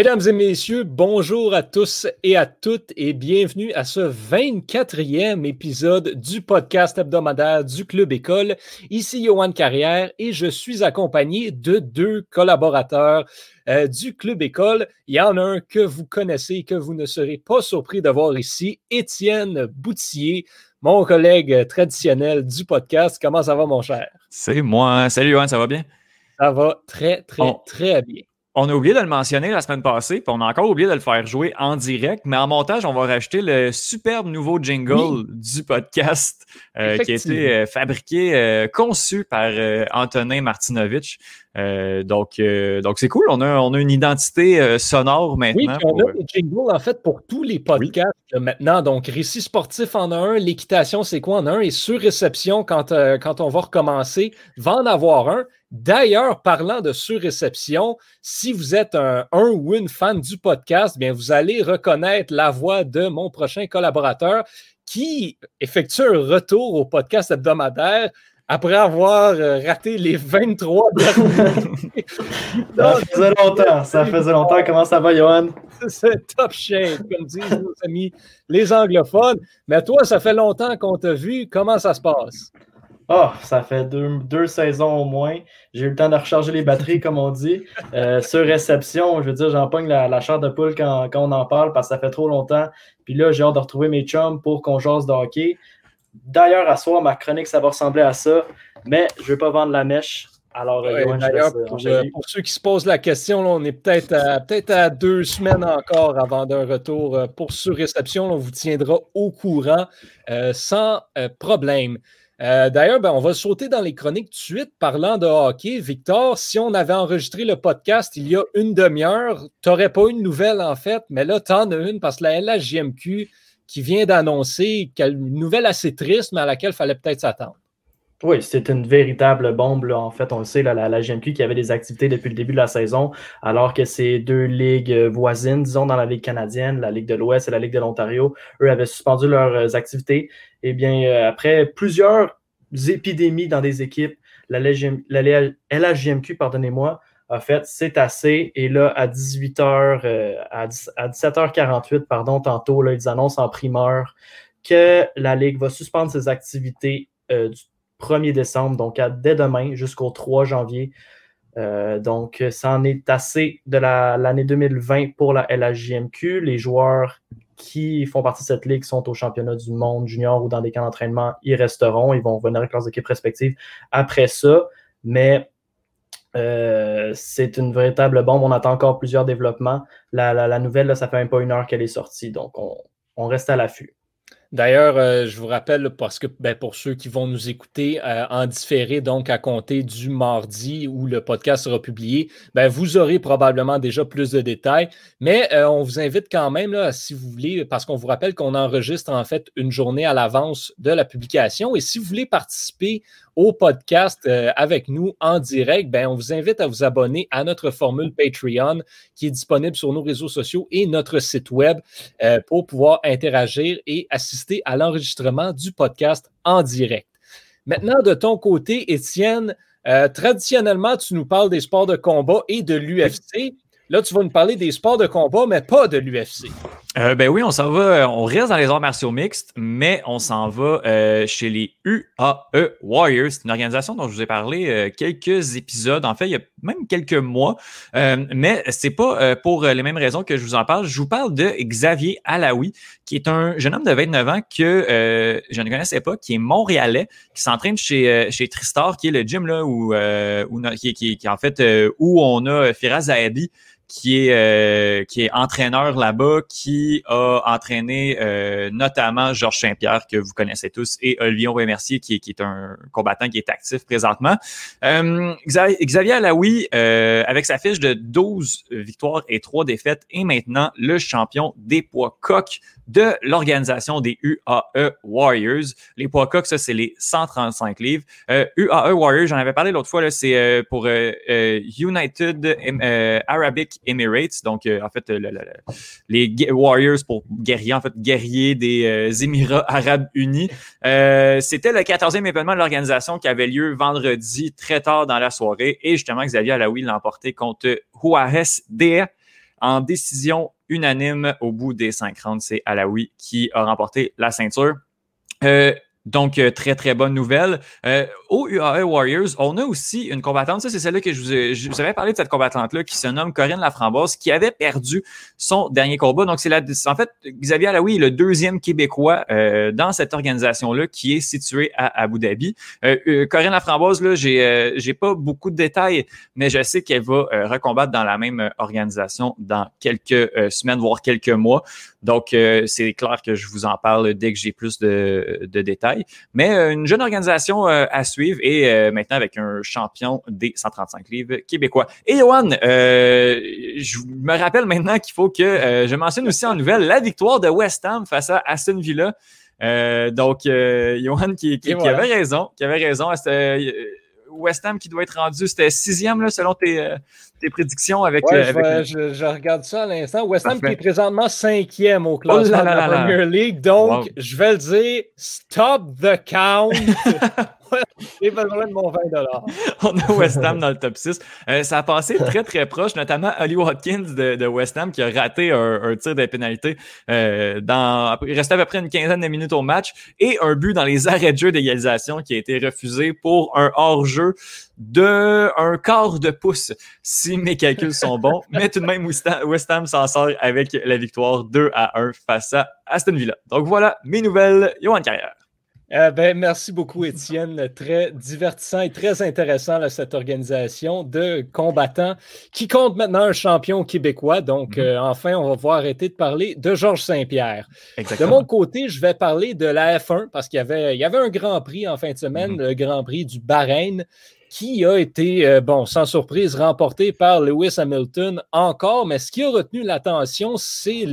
Mesdames et messieurs, bonjour à tous et à toutes et bienvenue à ce 24e épisode du podcast hebdomadaire du Club École. Ici Johan Carrière et je suis accompagné de deux collaborateurs euh, du Club École. Il y en a un que vous connaissez et que vous ne serez pas surpris de voir ici, Étienne Boutier, mon collègue traditionnel du podcast. Comment ça va, mon cher? C'est moi. Salut Johan, ça va bien? Ça va très, très, très bien. On a oublié de le mentionner la semaine passée, puis on a encore oublié de le faire jouer en direct, mais en montage, on va rajouter le superbe nouveau jingle du podcast euh, qui a été euh, fabriqué, euh, conçu par Antonin Martinovitch. donc, donc c'est cool. On a, on a une identité sonore maintenant. Oui, on a le jingle en fait pour tous les podcasts maintenant. Donc, récit sportif en a un, l'équitation, c'est quoi en a un, et sur réception, quand, quand on va recommencer, va en avoir un. D'ailleurs, parlant de surréception, si vous êtes un, ou une fan du podcast, bien, vous allez reconnaître la voix de mon prochain collaborateur qui effectue un retour au podcast hebdomadaire après avoir euh, raté les 23 derniers. ça faisait longtemps, ça faisait longtemps. Comment ça va, Johan? C'est top shape, comme disent nos amis les anglophones. Mais toi, ça fait longtemps qu'on t'a vu. Comment ça se passe? Oh, ça fait deux, saisons au moins. J'ai eu le temps de recharger les batteries, comme on dit. Euh, sur réception, je veux dire, j'en pogne la, la chair de poule quand, on en parle parce que ça fait trop longtemps. Puis là, j'ai hâte de retrouver mes chums pour qu'on jase de hockey. D'ailleurs, à soir, ma chronique, ça va ressembler à ça. Mais je ne vais pas vendre la mèche. Alors, euh, euh, pour, ceux qui se posent la question, on est peut-être à, peut à deux semaines encore avant d'un retour pour sur-réception. On vous tiendra au courant sans problème. Euh, d'ailleurs, ben, on va sauter dans les chroniques tout de suite. Parlant de hockey, Victor, si on avait enregistré le podcast il y a une demi-heure, tu n'aurais pas une nouvelle en fait, mais là, tu en as une parce que la LHJMQ qui vient d'annoncer une nouvelle assez triste, mais à laquelle il fallait peut-être s'attendre. Oui, c'est une véritable bombe. En fait, on le sait, la, la GMQ qui avait des activités depuis le début de la saison, alors que ces deux ligues voisines, disons dans la Ligue canadienne, la Ligue de l'Ouest et la Ligue de l'Ontario, eux avaient suspendu leurs activités. Eh bien, euh, après plusieurs épidémies dans des équipes, la, LHJMQ, pardonnez-moi, a fait c'est assez. Et là, à 18h, euh, à, 17h48, pardon, tantôt, là, ils annoncent en primeur que la Ligue va suspendre ses activités euh, du 1er décembre, donc à, dès demain jusqu'au 3 janvier. donc, ça en est assez de l'année 2020 pour la LHJMQ. Les joueurs qui font partie de cette ligue sont au championnat du monde junior ou dans des camps d'entraînement, ils resteront, ils vont venir avec leurs équipes respectives après ça. Mais euh, c'est une véritable bombe. On attend encore plusieurs développements. La, nouvelle, ça fait même pas une heure qu'elle est sortie, donc on reste à l'affût. D'ailleurs, euh, je vous rappelle, parce que ben, pour ceux qui vont nous écouter euh, en différé, donc à compter du mardi où le podcast sera publié, ben, vous aurez probablement déjà plus de détails. Mais euh, on vous invite quand même, si vous voulez, parce qu'on vous rappelle qu'on enregistre en fait une journée à l'avance de la publication. Et si vous voulez participer au podcast euh, avec nous en direct, ben, on vous invite à vous abonner à notre formule Patreon qui est disponible sur nos réseaux sociaux et notre site web euh, pour pouvoir interagir et assister à l'enregistrement du podcast en direct. Maintenant, de ton côté, Étienne, euh, traditionnellement, tu nous parles des sports de combat et de l'UFC. Là, tu vas nous parler des sports de combat, mais pas de l'UFC. Euh, ben oui, on s'en va, on reste dans les arts martiaux mixtes, mais on s'en va euh, chez les UAE Warriors. C'est une organisation dont je vous ai parlé euh, quelques épisodes, en fait, il y a même quelques mois. mais c'est pas pour les mêmes raisons que je vous en parle. Je vous parle de Xavier Alaoui, qui est un jeune homme de 29 ans que je ne connaissais pas, qui est montréalais, qui s'entraîne chez, chez Tristar, qui est le gym là où, où qui, qui, qui, en fait où on a Firaz Zahabi qui est, euh, qui est entraîneur là-bas, qui a entraîné euh, notamment Georges Saint-Pierre, que vous connaissez tous, et Olivier Remercier, qui, qui est un combattant qui est actif présentement. Euh, Xavier Alaoui, avec sa fiche de 12 victoires et 3 défaites, est maintenant le champion des poids coqs de l'organisation des UAE Warriors. Les poids coqs, ça, c'est les 135 livres. UAE Warriors, j'en avais parlé l'autre fois, c'est pour United Arabic Emirates, donc euh, en fait les Warriors pour guerriers, en fait guerriers des euh, Émirats Arabes Unis. Euh, c'était le 14e événement de l'organisation qui avait lieu vendredi très tard dans la soirée et justement Xavier Alaoui l'a emporté contre Juarez de en décision unanime au bout des cinq rounds. C'est Alaoui qui a remporté la ceinture. Euh, donc, euh, très, très bonne nouvelle. Euh, au UAE Warriors, on a aussi une combattante. Ça, c'est celle-là que je vous, je vous, avais parlé de cette combattante-là qui se nomme Corinne Laframboise, qui avait perdu son dernier combat. Donc, c'est la, en fait, Xavier Alaoui est le deuxième Québécois euh, dans cette organisation-là qui est située à Abu Dhabi. Euh, euh, Corinne Laframboise, là, j'ai, j'ai pas beaucoup de détails, mais je sais qu'elle va recombattre dans la même organisation dans quelques semaines, voire quelques mois. Donc, c'est clair que je vous en parle dès que j'ai plus de, de détails. Mais euh, une jeune organisation euh, à suivre et euh, maintenant avec un champion des 135 livres québécois. Et Johan, je me rappelle maintenant qu'il faut que je mentionne aussi en nouvelle la victoire de West Ham face à Aston Villa. donc, Johan qui, qui, avait raison, qui avait raison. West Ham qui doit être rendu, c'était sixième là, selon tes, tes prédictions avec. Ouais, je, regarde ça à l'instant. West Ham qui est présentement cinquième au classement oh de la Premier League. Donc, je vais le dire, stop the count. J'ai besoin de mon 20 On a West Ham dans le top 6. Euh, ça a passé très, très proche, notamment Ali Watkins de, de West Ham qui a raté un, tir de pénalité. Euh, dans, il restait à peu près une quinzaine de minutes au match et un but dans les arrêts de jeu d'égalisation qui a été refusé pour un hors-jeu de un quart de pouce, si mes calculs sont bons. Mais tout de même, West Ham s'en sort avec la victoire 2 à 1 face à Aston Villa. Donc voilà mes nouvelles Johan Carrière. Euh, ben, merci beaucoup, Étienne. Très divertissant et très intéressant cette organisation de combattants qui compte maintenant un champion québécois. Donc, mhm. euh, enfin, on va pouvoir arrêter de parler de Georges Saint-Pierre. De mon côté, je vais parler de la F1 parce qu'il y avait, il y avait un Grand Prix en fin de semaine, mhm. le Grand Prix du Bahreïn qui a été, euh, bon, sans surprise, remporté par Lewis Hamilton encore. Mais ce qui a retenu l'attention, c'est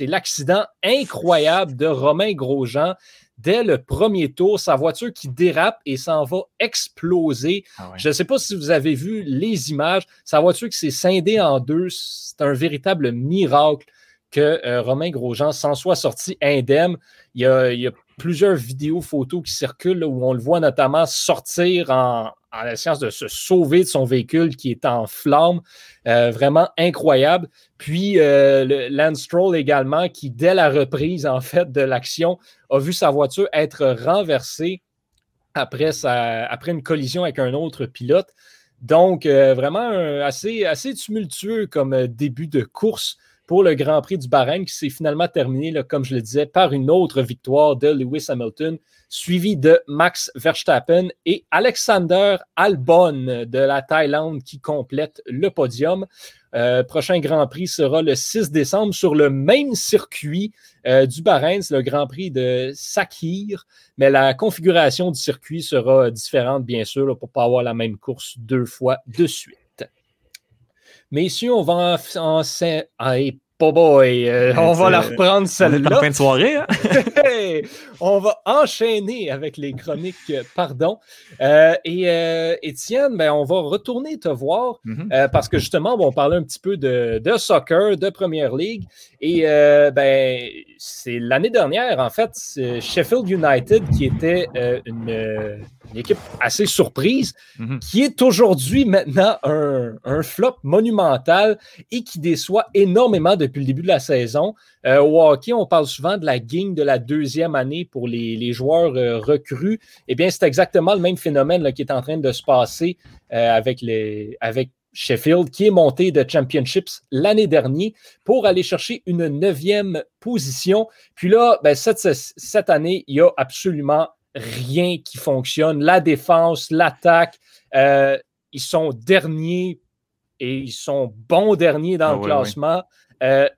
l'accident incroyable de Romain Grosjean dès le premier tour, sa voiture qui dérape et s'en va exploser. Ah Je ne sais pas si vous avez vu les images. Sa voiture qui s'est scindée en deux, c'est un véritable miracle que euh, Romain Grosjean s'en soit sorti indemne. Il y, a, plusieurs vidéos, photos qui circulent où on le voit notamment sortir en, en la science de se sauver de son véhicule qui est en flammes. Euh, vraiment incroyable. Puis euh, le Lance Stroll également, qui dès la reprise en fait de l'action, a vu sa voiture être renversée après, une collision avec un autre pilote. Donc, euh, vraiment assez, assez tumultueux comme début de course pour le Grand Prix du Bahreïn qui s'est finalement terminé, comme je le disais, par une autre victoire de Lewis Hamilton, suivi de Max Verstappen et Alexander Albon de la Thaïlande qui complète le podium. Euh, prochain Grand Prix sera le 6 décembre sur le même circuit euh, du Bahreïn, le Grand Prix de Sakhir, mais la configuration du circuit sera différente, bien sûr, pour ne pas avoir la même course deux fois de suite. Messieurs, on va en, en, Oh boy, euh, on va la reprendre celle-là. fin de soirée. Hein? on va enchaîner avec les chroniques, euh, pardon. Euh, et Étienne, ben, on va retourner te voir mm-hmm. parce que justement, on parlait un petit peu de, de soccer, de Première Ligue. Et ben, c'est l'année dernière, en fait, Sheffield United qui était une une équipe assez surprise, mhm. qui est aujourd'hui maintenant un, flop monumental et qui déçoit énormément depuis le début de la saison. Euh, au hockey, on parle souvent de la game de la deuxième année pour les, joueurs euh, recrues. Eh bien, c'est exactement le même phénomène qui est en train de se passer euh, avec, les, avec Sheffield, qui est monté de Championships l'année dernière pour aller chercher une neuvième position. Puis là, ben, cette, cette année, il y a absolument rien qui fonctionne. La défense, l'attaque, euh, ils sont derniers et ils sont bons derniers dans ah le classement. Euh,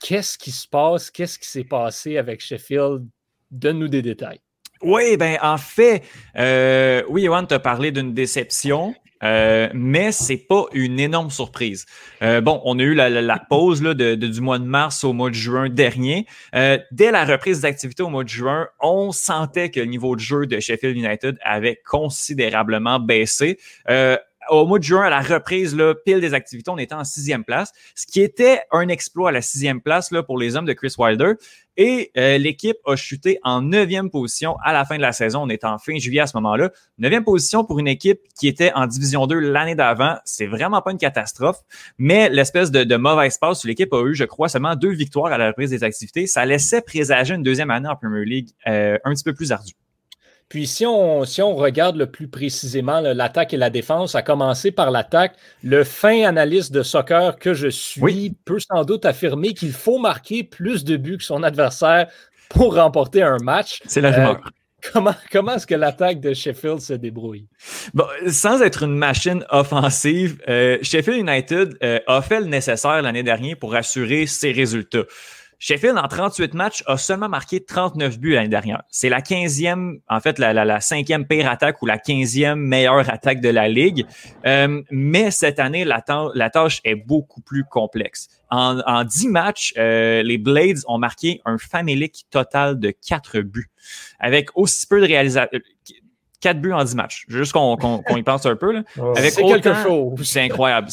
qu'est-ce qui se passe? Qu'est-ce qui s'est passé avec Sheffield? Donne-nous des détails. Oui, ben en fait, euh, oui, Yohan t'a parlé d'une déception. Euh, mais c'est pas une énorme surprise. Euh, bon, on a eu la, pause là, de, du mois de mars au mois de juin dernier. Euh, dès la reprise d'activité au mois de juin, on sentait que le niveau de jeu de Sheffield United avait considérablement baissé au mois de juin, à la reprise, là, pile des activités, on était en sixième place, ce qui était un exploit à la sixième place là, pour les hommes de Chris Wilder. Et euh, l'équipe a chuté en neuvième position à la fin de la saison. On est en fin juillet à ce moment-là. Neuvième position pour une équipe qui était en Division 2 l'année d'avant. C'est vraiment pas une catastrophe, mais l'espèce de, mauvaise passe où l'équipe a eu, je crois, seulement deux victoires à la reprise des activités, ça laissait présager une deuxième année en Premier League euh, un petit peu plus ardue. Puis si on, si on regarde le plus précisément l'attaque et la défense, à commencer par l'attaque, le fin analyste de soccer que je suis peut sans doute affirmer qu'il faut marquer plus de buts que son adversaire pour remporter un match. C'est la rumeur. Euh, comment, comment est-ce que l'attaque de Sheffield se débrouille? Bon, sans être une machine offensive, euh, Sheffield United euh, a fait le nécessaire l'année dernière pour assurer ses résultats. Sheffield, en 38 matchs, a seulement marqué 39 buts l'année dernière. C'est la 15e, en fait, la, la, cinquième pire attaque ou la 15e meilleure attaque de la Ligue. Euh, mais cette année, la, la, tâche est beaucoup plus complexe. En, en 10 matchs, euh, les Blades ont marqué un famélique total de 4 buts. Avec aussi peu de réalisateurs. 4 buts en 10 matchs. Juste qu'on y pense un peu. Là. avec c'est quelque chose. C'est incroyable.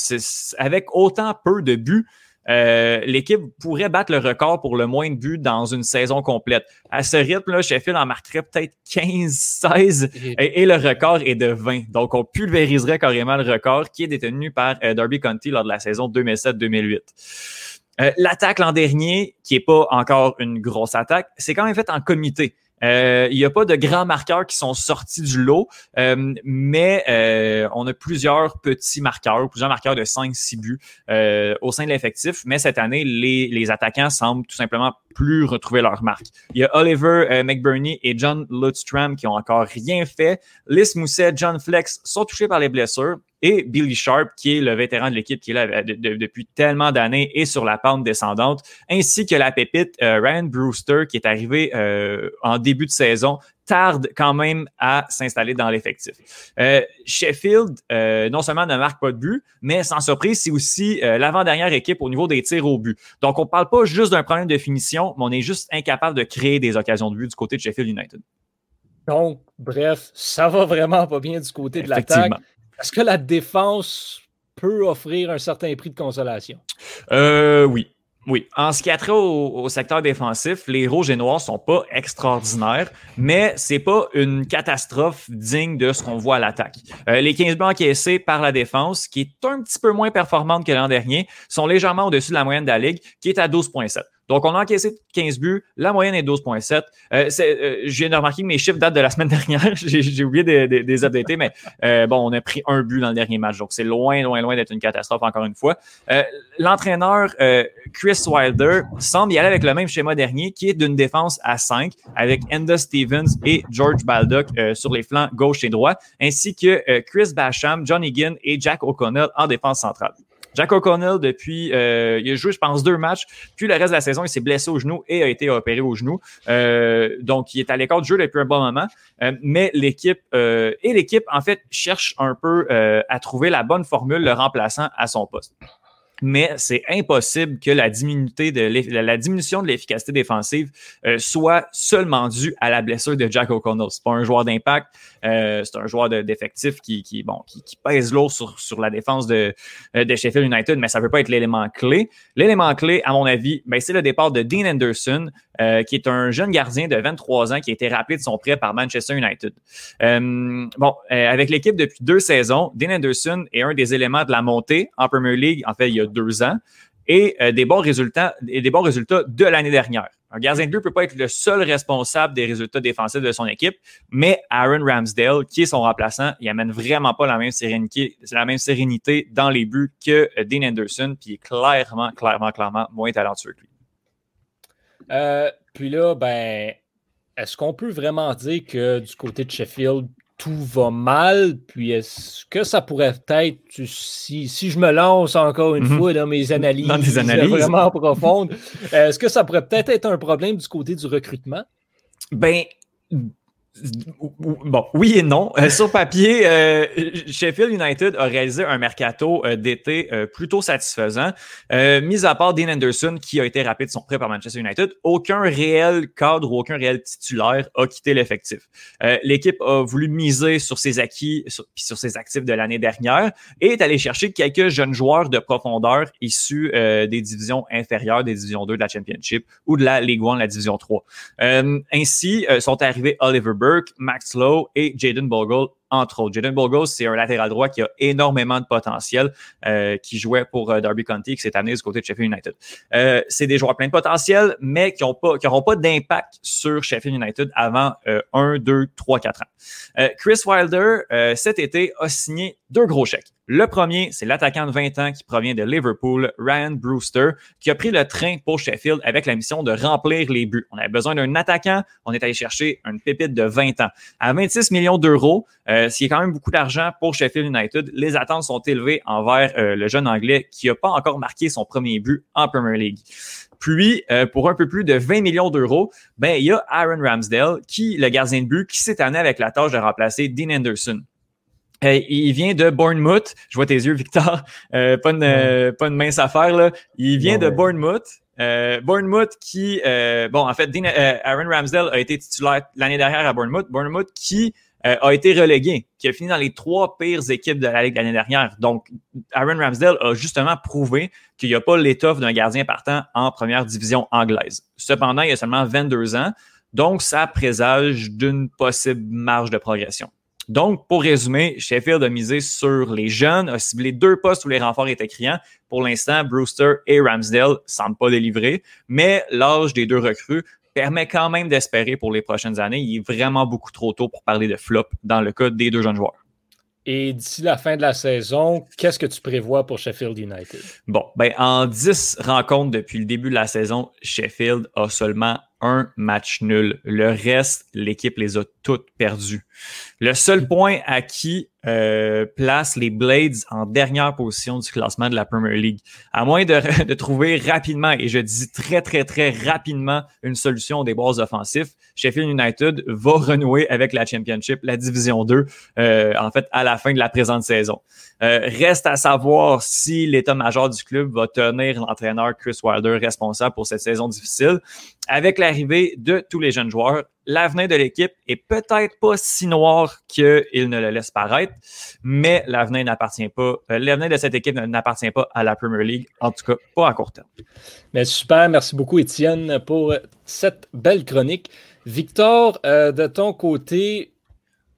avec autant peu de buts, euh, l'équipe pourrait battre le record pour le moins de buts dans une saison complète. À ce rythme-là, Sheffield en marquerait peut-être 15, 16 et, le record est de 20. Donc, on pulvériserait carrément le record qui est détenu par euh, Derby County lors de la saison 2007-2008. Euh, l'attaque l'an dernier, qui est pas encore une grosse attaque, c'est quand même fait en comité. Euh, il n'y a pas de grands marqueurs qui sont sortis du lot, euh, mais euh, on a plusieurs petits marqueurs, plusieurs marqueurs de 5-6 buts au sein de l'effectif. Mais cette année, les, les attaquants semblent tout simplement plus retrouver leur marque. Il y a Oliver McBurney et John Lutstram qui ont encore rien fait. Liz Mousset, John Flex sont touchés par les blessures et Billy Sharp, qui est le vétéran de l'équipe qui est là euh, depuis tellement d'années et sur la pente descendante, ainsi que la pépite euh, Ryan Brewster, qui est arrivé euh, en début de saison, tarde quand même à s'installer dans l'effectif. Sheffield, non seulement ne marque pas de but, mais sans surprise, c'est aussi l'avant-dernière équipe au niveau des tirs au but. Donc, on ne parle pas juste d'un problème de finition, mais on est juste incapable de créer des occasions de but du côté de Sheffield United. Donc, bref, ça va vraiment pas bien du côté de l'attaque. Est-ce que la défense peut offrir un certain prix de consolation? Euh, oui. Oui, en ce qui a trait au, secteur défensif, les rouges et noirs sont pas extraordinaires, mais c'est pas une catastrophe digne de ce qu'on voit à l'attaque. Euh, les 15 buts encaissés par la défense, qui est un petit peu moins performante que l'an dernier, sont légèrement au-dessus de la moyenne de la ligue, qui est à 12,7. Donc, on a encaissé 15 buts. La moyenne est 12,7. Euh, euh, je viens de remarquer que mes chiffres datent de la semaine dernière. j'ai oublié de, de, les updater, mais euh, bon, on a pris un but dans le dernier match. Donc, c'est loin, loin, loin d'être une catastrophe, encore une fois. Euh, l'entraîneur Chris Wilder semble y aller avec le même schéma dernier, qui est d'une défense à 5, avec Enda Stevens et George Baldock sur les flancs gauche et droit, ainsi que Chris Basham, John Egan et Jack O'Connell en défense centrale. Jack O'Connell, depuis, euh, il a joué, je pense, deux matchs. Puis le reste de la saison, il s'est blessé au genou et a été opéré au genou. Euh, donc, il est à l'écart du jeu depuis un bon moment. Euh, mais l'équipe et l'équipe, en fait, cherche un peu à trouver la bonne formule, le remplaçant à son poste mais c'est impossible que la, de la diminution de l'efficacité défensive euh, soit seulement due à la blessure de Jack O'Connell. C'est pas un joueur d'impact, euh, c'est un joueur d'effectif qui, qui, bon, qui, pèse lourd sur, la défense de, euh, de Sheffield United, mais ça ne peut pas être l'élément clé. L'élément clé, à mon avis, ben, c'est le départ de Dean Anderson, qui est un jeune gardien de 23 ans qui a été rappelé de son prêt par Manchester United. bon, avec l'équipe depuis deux saisons, Dean Anderson est un des éléments de la montée en Premier League. En fait, il y a deux ans et euh, des bons résultats et des bons résultats de l'année dernière. Un gardien de but ne peut pas être le seul responsable des résultats défensifs de son équipe, mais Aaron Ramsdale, qui est son remplaçant, il amène vraiment pas la même sérénité, la même sérénité dans les buts que euh, Dean Anderson, puis il est clairement, clairement, clairement moins talentueux que lui. Euh, puis là, ben, est-ce qu'on peut vraiment dire que du côté de Sheffield, tout va mal, puis est-ce que ça pourrait être, si, si je me lance encore une mhm. fois dans mes analyses, dans des analyses. vraiment profondes, est-ce que ça pourrait peut-être être un problème du côté du recrutement? Ben, Bon, oui et non. Euh, sur papier, euh, Sheffield United a réalisé un mercato euh, d'été plutôt satisfaisant. mis à part Dean Anderson, qui a été rappelé de son prêt par Manchester United, aucun réel cadre ou aucun réel titulaire a quitté l'effectif. L'équipe a voulu miser sur ses acquis sur, sur ses actifs de l'année dernière et est allé chercher quelques jeunes joueurs de profondeur issus des divisions inférieures, des divisions 2 de la Championship ou de la Ligue 1, la division 3. ainsi, sont arrivés Oliver Burke, Max Lowe et Jaden Bogle entre autres. Jaden Bogle, c'est un latéral droit qui a énormément de potentiel, euh, qui jouait pour euh, Derby County cette année du côté de Sheffield United. Euh, c'est des joueurs pleins de potentiel, mais qui n'auront pas d'impact sur Sheffield United avant 1, 2, 3, 4 ans. Chris Wilder, cet été, a signé deux gros chèques. Le premier, c'est l'attaquant de 20 ans qui provient de Liverpool, Ryan Brewster, qui a pris le train pour Sheffield avec la mission de remplir les buts. On avait besoin d'un attaquant, on est allé chercher une pépite de 20 ans. À 26 millions d'euros, euh, ce qui est quand même beaucoup d'argent pour Sheffield United. Les attentes sont élevées envers euh, le jeune Anglais qui n'a pas encore marqué son premier but en Premier League. Puis, euh, pour un peu plus de 20 millions d'euros, ben, il y a Aaron Ramsdale, qui, le gardien de but, qui s'est année avec la tâche de remplacer Dean Anderson. Il vient de Bournemouth. Je vois tes yeux, Victor. pas, une, pas une mince affaire, là. Il vient de Bournemouth. Bournemouth qui, bon, en fait, Aaron Ramsdale a été titulaire l'année dernière à Bournemouth. Bournemouth qui euh, a été relégué, qui a fini dans les trois pires équipes de la Ligue l'année dernière. Donc, Aaron Ramsdale a justement prouvé qu'il n'y a pas l'étoffe d'un gardien partant en première division anglaise. Cependant, il a seulement 22 ans, donc ça présage d'une possible marge de progression. Donc, pour résumer, Sheffield a misé sur les jeunes, a ciblé deux postes où les renforts étaient criants. Pour l'instant, Brewster et Ramsdale ne semblent pas délivrer, mais l'âge des deux recrues permet quand même d'espérer pour les prochaines années. Il est vraiment beaucoup trop tôt pour parler de flop dans le cas des deux jeunes joueurs. Et d'ici la fin de la saison, qu'est-ce que tu prévois pour Sheffield United? Bon, ben en 10 rencontres depuis le début de la saison, Sheffield a seulement un match nul. Le reste, l'équipe les a toutes perdues. Le seul point à qui euh, place les Blades en dernière position du classement de la Premier League. À moins de, trouver rapidement, et je dis très, très, très rapidement, une solution des bases offensifs, Sheffield United va renouer avec la Championship, la Division 2, euh, en fait, à la fin de la présente saison. Euh, reste à savoir si l'état-major du club va tenir l'entraîneur Chris Wilder responsable pour cette saison difficile. Avec l'arrivée de tous les jeunes joueurs, l'avenir de l'équipe est peut-être pas si noir qu'il ne le laisse paraître, mais l'avenir n'appartient pas, euh, l'avenir de cette équipe n'appartient pas à la Premier League, en tout cas pas à court terme. Mais super, merci beaucoup Étienne pour cette belle chronique. Victor, euh, de ton côté,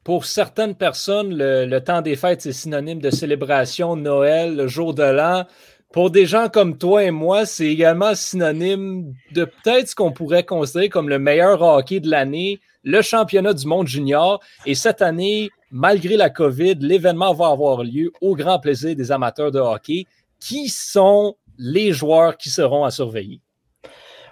pour certaines personnes, le, temps des fêtes, c'est synonyme de célébration, Noël, le jour de l'an. Pour des gens comme toi et moi, c'est également synonyme de peut-être ce qu'on pourrait considérer comme le meilleur hockey de l'année, le championnat du monde junior. Et cette année, malgré la COVID, l'événement va avoir lieu au grand plaisir des amateurs de hockey. Qui sont les joueurs qui seront à surveiller?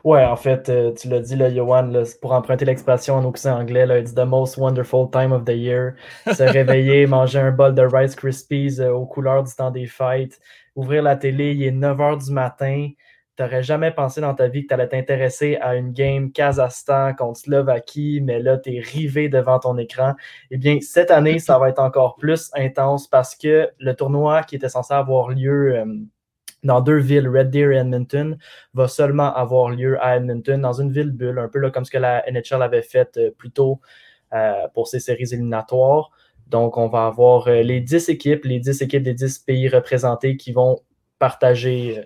Ouais, en fait, euh, tu l'as dit, là, Johan, pour emprunter l'expression en occident anglais, là, it's the most wonderful time of the year. Se réveiller, manger un bol de Rice Krispies euh, aux couleurs du temps des fêtes, ouvrir la télé, il est 9 h du matin. Tu n'aurais jamais pensé dans ta vie que tu allais t'intéresser à une game Kazakhstan contre Slovaquie, mais là, tu es rivé devant ton écran. Eh bien, cette année, ça va être encore plus intense parce que le tournoi qui était censé avoir lieu euh, dans deux villes, Red Deer et Edmonton, va seulement avoir lieu à Edmonton, dans une ville bulle, un peu comme ce que la NHL avait fait euh, plus tôt euh, pour ses séries éliminatoires. Donc, on va avoir euh, les 10 équipes, les 10 équipes des 10 pays représentés qui vont partager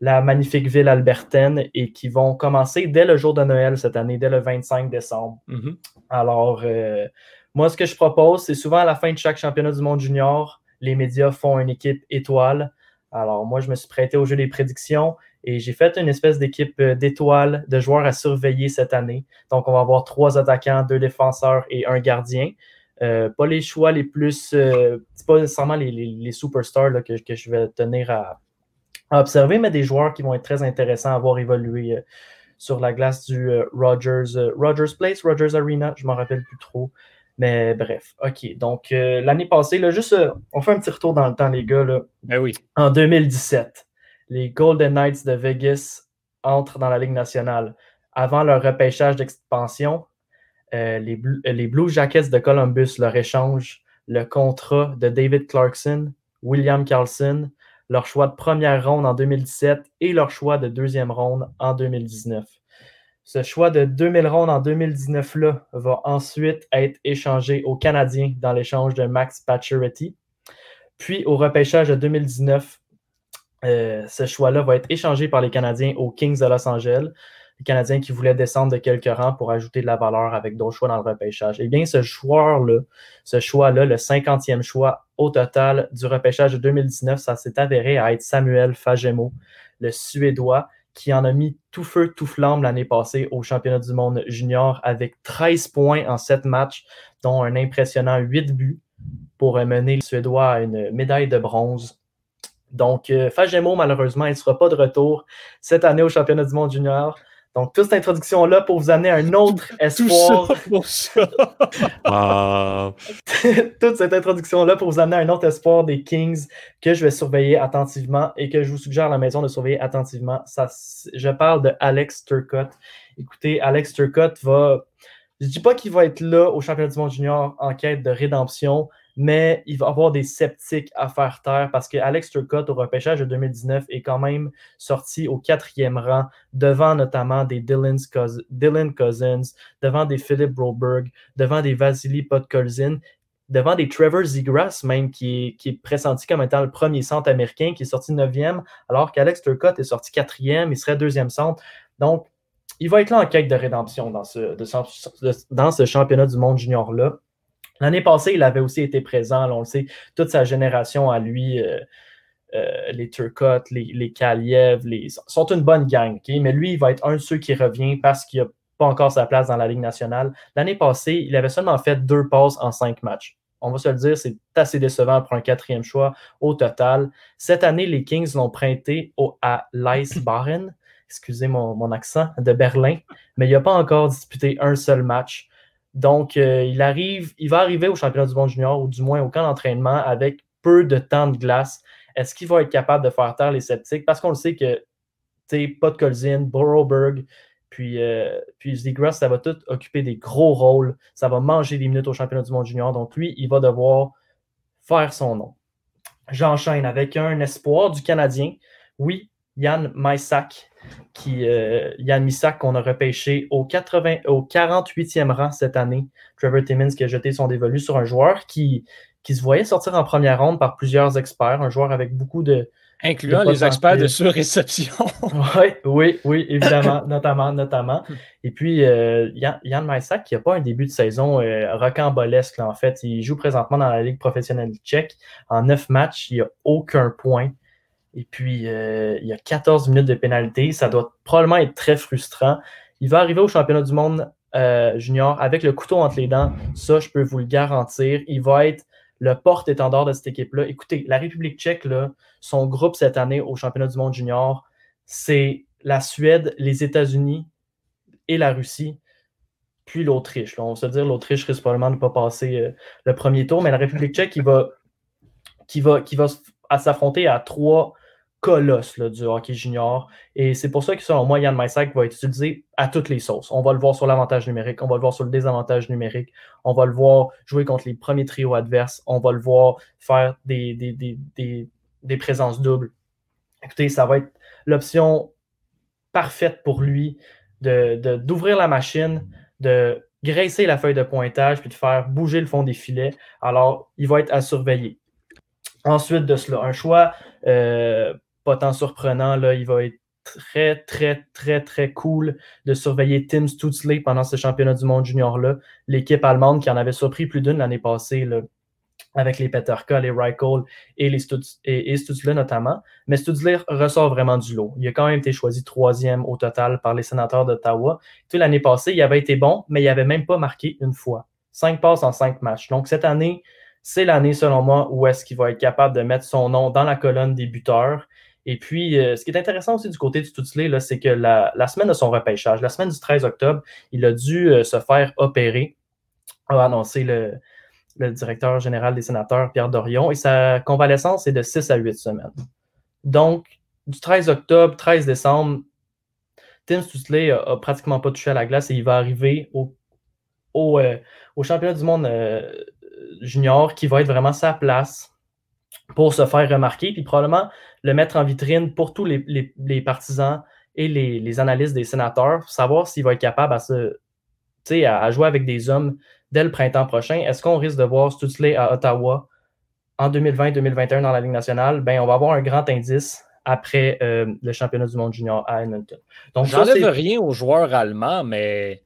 la magnifique ville albertaine et qui vont commencer dès le jour de Noël cette année, dès le 25 décembre. Mm-hmm. Alors, moi, ce que je propose, c'est souvent à la fin de chaque championnat du monde junior, les médias font une équipe étoile alors, moi, je me suis prêté au jeu des prédictions et j'ai fait une espèce d'équipe euh, d'étoiles de joueurs à surveiller cette année. Donc, on va avoir trois attaquants, deux défenseurs et un gardien. Euh, pas les choix les plus. Euh, c'est pas nécessairement les, superstars que, je vais tenir à, observer, mais des joueurs qui vont être très intéressants à voir évoluer sur la glace du Rogers, Rogers Place, Rogers Arena, je m'en rappelle plus trop. Mais bref, OK. Donc, euh, l'année passée, là, juste, euh, on fait un petit retour dans le temps, les gars. Là. Ben oui. En 2017, les Golden Knights de Vegas entrent dans la Ligue nationale. Avant leur repêchage d'expansion, les, les Blue Jackets de Columbus leur échangent le contrat de David Clarkson, William Carlson, leur choix de première ronde en 2017 et leur choix de deuxième ronde en 2019. Ce choix de 2000 rondes en 2019-là va ensuite être échangé aux Canadiens dans l'échange de Max Pacioretty. Puis au repêchage de 2019, euh, ce choix-là va être échangé par les Canadiens aux Kings de Los Angeles. Les Canadiens qui voulaient descendre de quelques rangs pour ajouter de la valeur avec d'autres choix dans le repêchage. Eh bien, ce choix-là, ce choix-là, le 50e choix au total du repêchage de 2019, ça s'est avéré à être Samuel Fagemo, le Suédois, qui en a mis tout feu, tout flamme l'année passée au championnat du monde junior avec 13 points en 7 matchs, dont un impressionnant 8 buts pour mener le Suédois à une médaille de bronze. Donc, euh, Fagemo, malheureusement, il ne sera pas de retour cette année au championnat du monde junior. Donc, toute cette introduction-là pour vous amener un autre espoir. Tout ça pour ça. toute cette introduction-là pour vous amener un autre espoir des Kings que je vais surveiller attentivement et que je vous suggère à la maison de surveiller attentivement. Ça, je parle de Alex Turcotte. Écoutez, Alex Turcotte va. Je ne dis pas qu'il va être là au championnat du monde junior en quête de rédemption, mais il va avoir des sceptiques à faire taire parce que Alex Turcotte, au repêchage de 2019, est quand même sorti au quatrième rang, devant notamment des Dylan Cousins, devant des Philip Broberg, devant des Vasily Podkolzin, devant des Trevor Zegras, même, qui est, pressenti comme étant le premier centre américain, qui est sorti neuvième, alors qu'Alex Turcotte est sorti quatrième, il serait deuxième centre. Donc, il va être là en quête de rédemption dans ce, dans ce championnat du monde junior-là. L'année passée, il avait aussi été présent, on le sait, toute sa génération à lui, euh, euh, les Turcotte, les, les Kaliev, les, sont une bonne gang, mais lui, il va être un de ceux qui revient parce qu'il n'a pas encore sa place dans la Ligue nationale. L'année passée, il avait seulement fait deux passes en cinq matchs. On va se le dire, c'est assez décevant pour un quatrième choix au total. Cette année, les Kings l'ont prêté au, à Leisbaren, excusez mon, mon accent, de Berlin, mais il n'a pas encore disputé un seul match. Donc, euh, il arrive, il va arriver au championnat du monde junior, ou du moins au camp d'entraînement, avec peu de temps de glace. Est-ce qu'il va être capable de faire taire les sceptiques? Parce qu'on le sait que, tu sais, Colzin, Boroberg, puis, euh, puis ça va tout occuper des gros rôles. Ça va manger des minutes au championnat du monde junior. Donc, lui, il va devoir faire son nom. J'enchaîne avec un espoir du Canadien. Oui, Yann Maisak, qui, euh, Yann Missak, qu'on a repêché au, 80, au 48e rang cette année. Trevor Timmins qui a jeté son dévolu sur un joueur qui, qui se voyait sortir en première ronde par plusieurs experts, un joueur avec beaucoup de. Incluant les experts de surréception. oui, oui, oui, évidemment, notamment, notamment. Et puis, euh, Yann, Yann qui n'a pas un début de saison euh, rocambolesque, en fait. Il joue présentement dans la Ligue professionnelle tchèque. En neuf matchs, il n'y a aucun point. Et puis, euh, il y a 14 minutes de pénalité. Ça doit probablement être très frustrant. Il va arriver au championnat du monde euh, junior avec le couteau entre les dents. Ça, je peux vous le garantir. Il va être le porte-étendard de cette équipe-là. Écoutez, la République tchèque, là, son groupe cette année au championnat du monde junior, c'est la Suède, les États-Unis et la Russie, puis l'Autriche. On va se dire l'Autriche risque probablement de ne pas passer euh, le premier tour, mais la République tchèque qui va, qui va, qui va s'affronter à trois colosse du hockey junior. Et c'est pour ça que, selon moi, Yann Maisak va être utilisé à toutes les sauces. On va le voir sur l'avantage numérique, on va le voir sur le désavantage numérique, on va le voir jouer contre les premiers trios adverses, on va le voir faire des, des, présences doubles. Écoutez, ça va être l'option parfaite pour lui d'ouvrir de, la machine, de graisser la feuille de pointage, puis de faire bouger le fond des filets. Alors, il va être à surveiller. Ensuite de cela, un choix euh, pas tant surprenant. Là, il va être très, très, très, très cool de surveiller Tim Stutzley pendant ce championnat du monde junior-là. L'équipe allemande qui en avait surpris plus d'une l'année passée, avec les Peterka, les Reichel et les Stutzley notamment. Mais Stutzley ressort vraiment du lot. Il a quand même été choisi troisième au total par les sénateurs d'Ottawa. L'année passée, il avait été bon, mais il n'avait même pas marqué une fois. Cinq passes en cinq matchs. Donc cette année, c'est l'année, selon moi, où est-ce qu'il va être capable de mettre son nom dans la colonne des buteurs. Et puis, euh, ce qui est intéressant aussi du côté du Tutsley, c'est que la, semaine de son repêchage, la semaine du 13 octobre, il a dû euh, se faire opérer, a annoncé le, directeur général des sénateurs, Pierre Dorion, et sa convalescence est de 6 à 8 semaines. Donc, du 13 octobre, 13 décembre, Tim Stutzley a, pratiquement pas touché à la glace et il va arriver au au, au championnat du monde junior qui va être vraiment sa place pour se faire remarquer, puis probablement le mettre en vitrine pour tous les, partisans et les, analystes des sénateurs, pour savoir s'il va être capable à, se, à, jouer avec des hommes dès le printemps prochain. Est-ce qu'on risque de voir Stutzley à Ottawa en 2020-2021 dans la Ligue nationale? Ben, on va avoir un grand indice après euh, le championnat du monde junior à Edmonton. Donc, J'enlève rien aux joueurs allemands, mais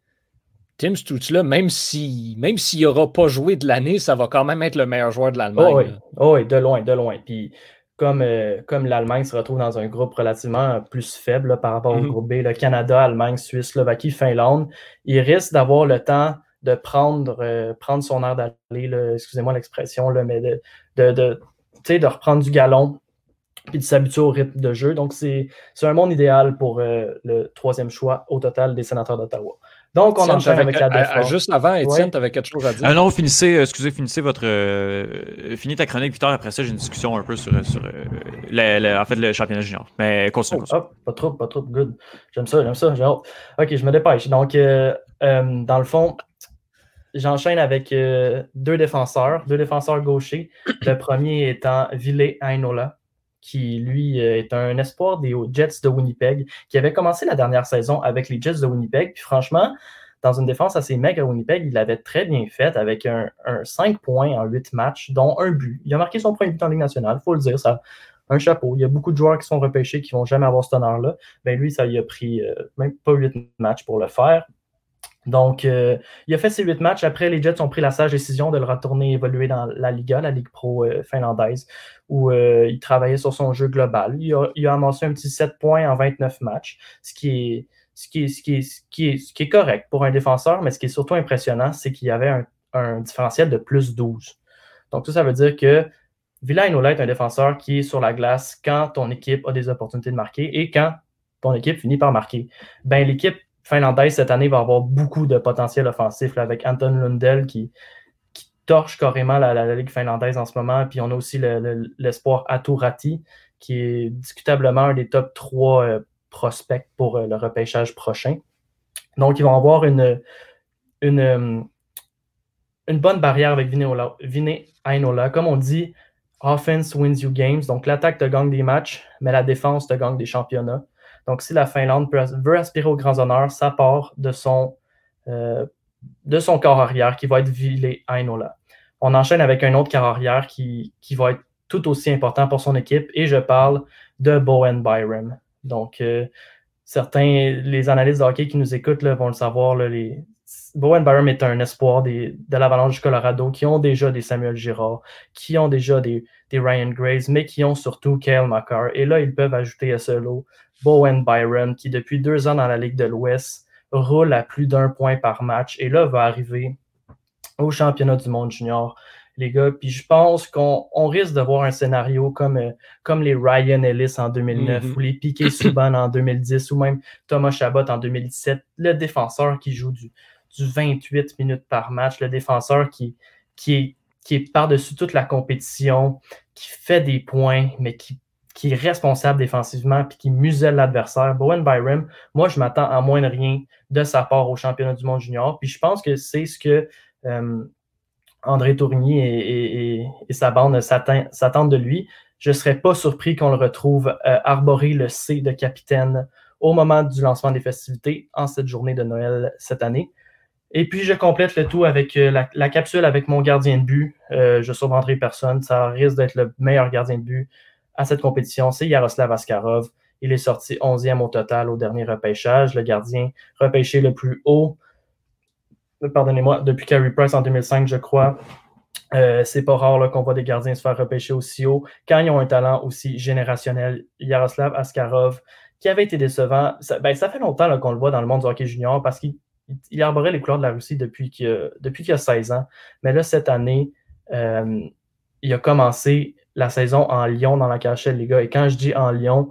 Tim Stutzla, même s'il même s'il n'aura pas joué de l'année, ça va quand même être le meilleur joueur de l'Allemagne. Oh oui. de loin, de loin. Puis comme, euh, comme l'Allemagne se retrouve dans un groupe relativement plus faible par rapport au mhm. groupe B, le Canada, Allemagne, Suisse, Slovaquie, Finlande, il risque d'avoir le temps de prendre, euh, prendre son air d'aller, excusez-moi l'expression, mais de, de, de, de reprendre du galon puis de s'habituer au rythme de jeu. Donc, c'est un monde idéal pour euh, le troisième choix au total des sénateurs d'Ottawa. Donc, on enchaîne avec, la défense. juste avant, Étienne, tu avais quelque chose à dire? Ah non, finissez, euh, excusez, finissez votre. Euh, finis ta chronique, Victor. Après ça, j'ai une discussion un peu sur, sur euh, en fait, le championnat junior. Mais continue. Oh, pas trop, pas trop, good. J'aime ça, j'aime ça. Ok, je me dépêche. Donc, dans le fond, j'enchaîne avec deux défenseurs, deux défenseurs gauchers. Le premier étant Ville Ainola qui lui euh, est un espoir des Jets de Winnipeg, qui avait commencé la dernière saison avec les Jets de Winnipeg. Puis franchement, dans une défense assez maigre à Winnipeg, il l'avait très bien fait avec un, 5 points en 8 matchs, dont un but. Il a marqué son premier but en Ligue nationale, il faut le dire, ça un chapeau. Il y a beaucoup de joueurs qui sont repêchés qui ne vont jamais avoir ce honneur-là. Ben lui, ça il a pris euh, même pas 8 matchs pour le faire. Donc, euh, il a fait ses huit matchs. Après, les Jets ont pris la sage décision de le retourner évoluer dans la Liga, la Ligue Pro euh, finlandaise, où euh, il travaillait sur son jeu global. Il a, il amassé un petit 7 points en 29 matchs, ce qui est, correct pour un défenseur, mais ce qui est surtout impressionnant, c'est qu'il y avait un, différentiel de plus 12. Donc, ça, ça veut dire que Villainola est un défenseur qui est sur la glace quand ton équipe a des opportunités de marquer et quand ton équipe finit par marquer. Ben, l'équipe finlandaise cette année va avoir beaucoup de potentiel offensif avec Anton Lundell qui, torche carrément la, Ligue finlandaise en ce moment. Puis on a aussi l'espoir Aturati qui est discutablement un des top 3 euh, prospects pour euh, le repêchage prochain. Donc, ils vont avoir une, une, euh, bonne barrière avec Vine Ainola. Comme on dit, offense wins you games. Donc, l'attaque te gagne des matchs, mais la défense te gagne des championnats. Donc, si la Finlande veut aspirer aux grands honneurs, ça part de son, euh, de son corps arrière qui va être Ville Ainola. On enchaîne avec un autre corps arrière qui, qui, va être tout aussi important pour son équipe et je parle de Bowen Byram. Donc, euh, certains, les analystes de hockey qui nous écoutent vont le savoir, Bowen Byram est un espoir des, de l'Avalanche du Colorado qui ont déjà des Samuel Girard, qui ont déjà des, des Ryan Graves, mais qui ont surtout Kyle McCarr. Et là, ils peuvent ajouter à ce lot Bowen Byron, qui depuis deux ans dans la Ligue de l'Ouest roule à plus d'un point par match et là va arriver au championnat du monde junior, les gars. Puis je pense qu'on risque de voir un scénario comme, euh, comme les Ryan Ellis en 2009 mm-hmm. ou les Piquet Souban en 2010 ou même Thomas Chabot en 2017, le défenseur qui joue du, du 28 minutes par match, le défenseur qui, qui est, qui est par-dessus toute la compétition, qui fait des points, mais qui est responsable défensivement puis qui muselle l'adversaire. Bowen Byram, moi, je m'attends à moins de rien de sa part au championnat du monde junior. Puis je pense que c'est ce que euh, André Tourigny et, sa bande s'attendent de lui. Je ne serais pas surpris qu'on le retrouve euh, arborer le C de capitaine au moment du lancement des festivités en cette journée de Noël cette année. Et puis, je complète le tout avec euh, la, capsule avec mon gardien de but. je sauve personne. Ça risque d'être le meilleur gardien de but à cette compétition, c'est Yaroslav Askarov. Il est sorti 11e au total au dernier repêchage, le gardien repêché le plus haut, pardonnez-moi, depuis Carey Price en 2005, je crois. Euh, c'est pas rare qu'on voit des gardiens se faire repêcher aussi haut quand ils ont un talent aussi générationnel. Yaroslav Askarov, qui avait été décevant, ben, ça fait longtemps qu'on le voit dans le monde du hockey junior parce qu'il arborait les couleurs de la Russie depuis qu'il a, a 16 ans. Mais là, cette année, euh, il a commencé la saison en Lyon dans la KHL, les gars. Et quand je dis en Lyon,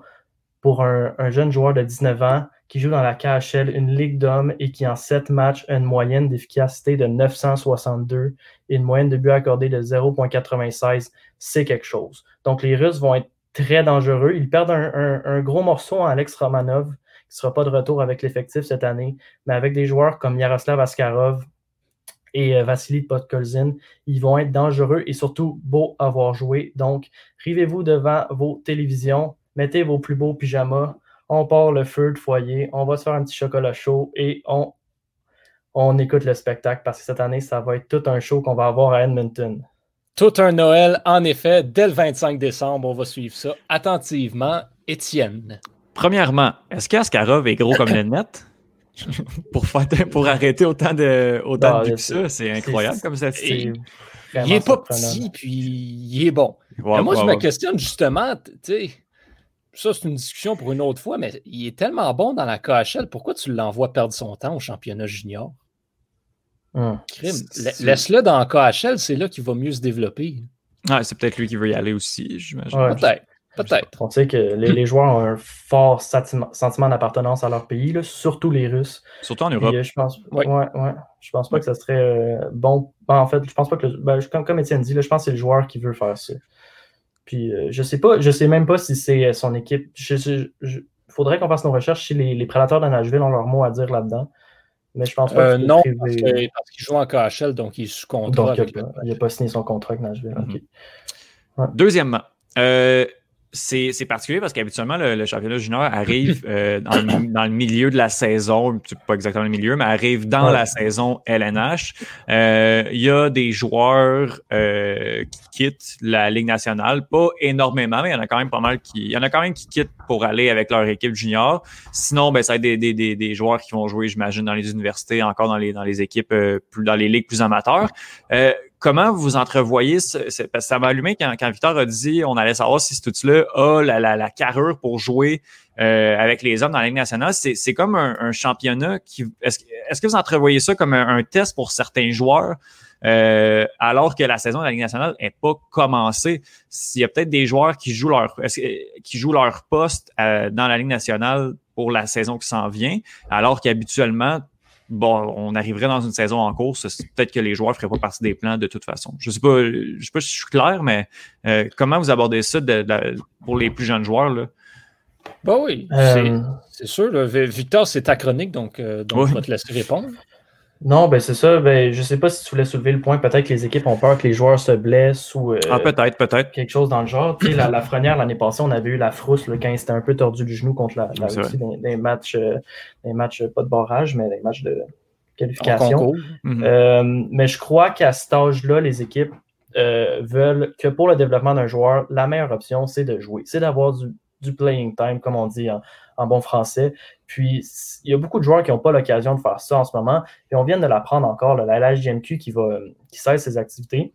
pour un, jeune joueur de 19 ans qui joue dans la KHL, une ligue d'hommes et qui en 7 matchs a une moyenne d'efficacité de 962 et une moyenne de but accordé de 0.96, c'est quelque chose. Donc les Russes vont être très dangereux. Ils perdent un, gros morceau en Alex Romanov, qui ne sera pas de retour avec l'effectif cette année, mais avec des joueurs comme Yaroslav Askarov, et euh, Vassili Podkolzin. Ils vont être dangereux et surtout beaux à voir jouer. Donc, rivez-vous devant vos télévisions, mettez vos plus beaux pyjamas, on part le feu de foyer, on va se faire un petit chocolat chaud et on, on écoute le spectacle parce que cette année, ça va être tout un show qu'on va avoir à Edmonton. Tout un Noël, en effet, dès le 25 décembre, on va suivre ça attentivement. Étienne. Premièrement, est-ce qu'Askarov est gros comme le net? pour, pour arrêter autant de, autant de ça, c'est incroyable comme ça. Il est pas petit, puis il est bon. moi, je me questionne justement, tu sais, ça c'est une discussion pour une autre fois, mais il est tellement bon dans la KHL, pourquoi tu l'envoies perdre son temps au championnat junior? Hum. Laisse-le dans la KHL, c'est là qu'il va mieux se développer. Ah, c'est peut-être lui qui veut y aller aussi, j'imagine. peut-être. Peut-être. On sait que les, joueurs ont un fort sentiment d'appartenance à leur pays, surtout les Russes. Surtout en Europe. je pense, ouais. Ouais, je pense pas que ce serait euh, bon. Ben, en fait, je pense pas que. Ben, comme, comme Étienne dit, je pense que c'est le joueur qui veut faire ça. Puis euh, je sais pas, je sais même pas si c'est euh, son équipe. Il faudrait qu'on fasse nos recherches si les, prédateurs de Nashville ont leur mot à dire là-dedans. Mais je pense pas Non, parce qu'il joue en KHL, donc il est sous contrat. Donc, il n'a pas signé son contrat avec Nashville. Mhm. Deuxièmement, c'est particulier parce qu'habituellement, le, championnat junior arrive euh, dans, le, milieu de la saison, pas exactement le milieu, mais arrive dans la saison LNH. Euh, il y a des joueurs euh, qui quittent la Ligue nationale, pas énormément, mais il y en a quand même pas mal qui. Il y en a quand même qui quittent pour aller avec leur équipe junior. Sinon, ben, ça va être des, des, des, des joueurs qui vont jouer, j'imagine, dans les universités, encore dans les, dans les équipes, plus dans les ligues plus amateurs comment vous entrevoyez, ce, parce que ça m'a allumé quand, quand, Victor a dit on allait savoir si ce tout-là a la, la, la, carrure pour jouer euh, avec les hommes dans la Ligue nationale. C'est comme un, championnat qui. Est-ce est que vous entrevoyez ça comme un, test pour certains joueurs? Euh, alors que la saison de la Ligue nationale n'est pas commencée? S'il y a peut-être des joueurs qui jouent leur qui jouent leur poste euh, dans la Ligue nationale pour la saison qui s'en vient, alors qu'habituellement, bon, on arriverait dans une saison en course, peut-être que les joueurs ne feraient pas partie des plans de toute façon. Je ne sais, pas, sais pas si je suis clair, mais euh, comment vous abordez ça pour les plus jeunes joueurs? Là? Bah oui, euh, c'est sûr. Victor, c'est ta chronique, donc, euh, donc je vais te laisser répondre. Non, ben c'est ça. Ben, je ne sais pas si tu voulais soulever le point. Peut-être que les équipes ont peur que les joueurs se blessent ou. Euh, ah, peut-être, peut-être. Quelque chose dans le genre. Tu sais, la, la Frenière, l'année passée, on avait eu la frousse là, quand il s'était un peu tordu du genou contre la, la Russie des, matchs, euh, des matchs, pas de barrage, mais des matchs de qualification. Mhm. Euh, mais je crois qu'à cet âge-là, les équipes veulent que pour le développement d'un joueur, la meilleure option, c'est de jouer. C'est d'avoir du, du playing time, comme on dit en, en bon français. Puis, il y a beaucoup de joueurs qui n'ont pas l'occasion de faire ça en ce moment. Et on vient de l'apprendre encore, la LHGMQ qui, va, qui cesse ses activités.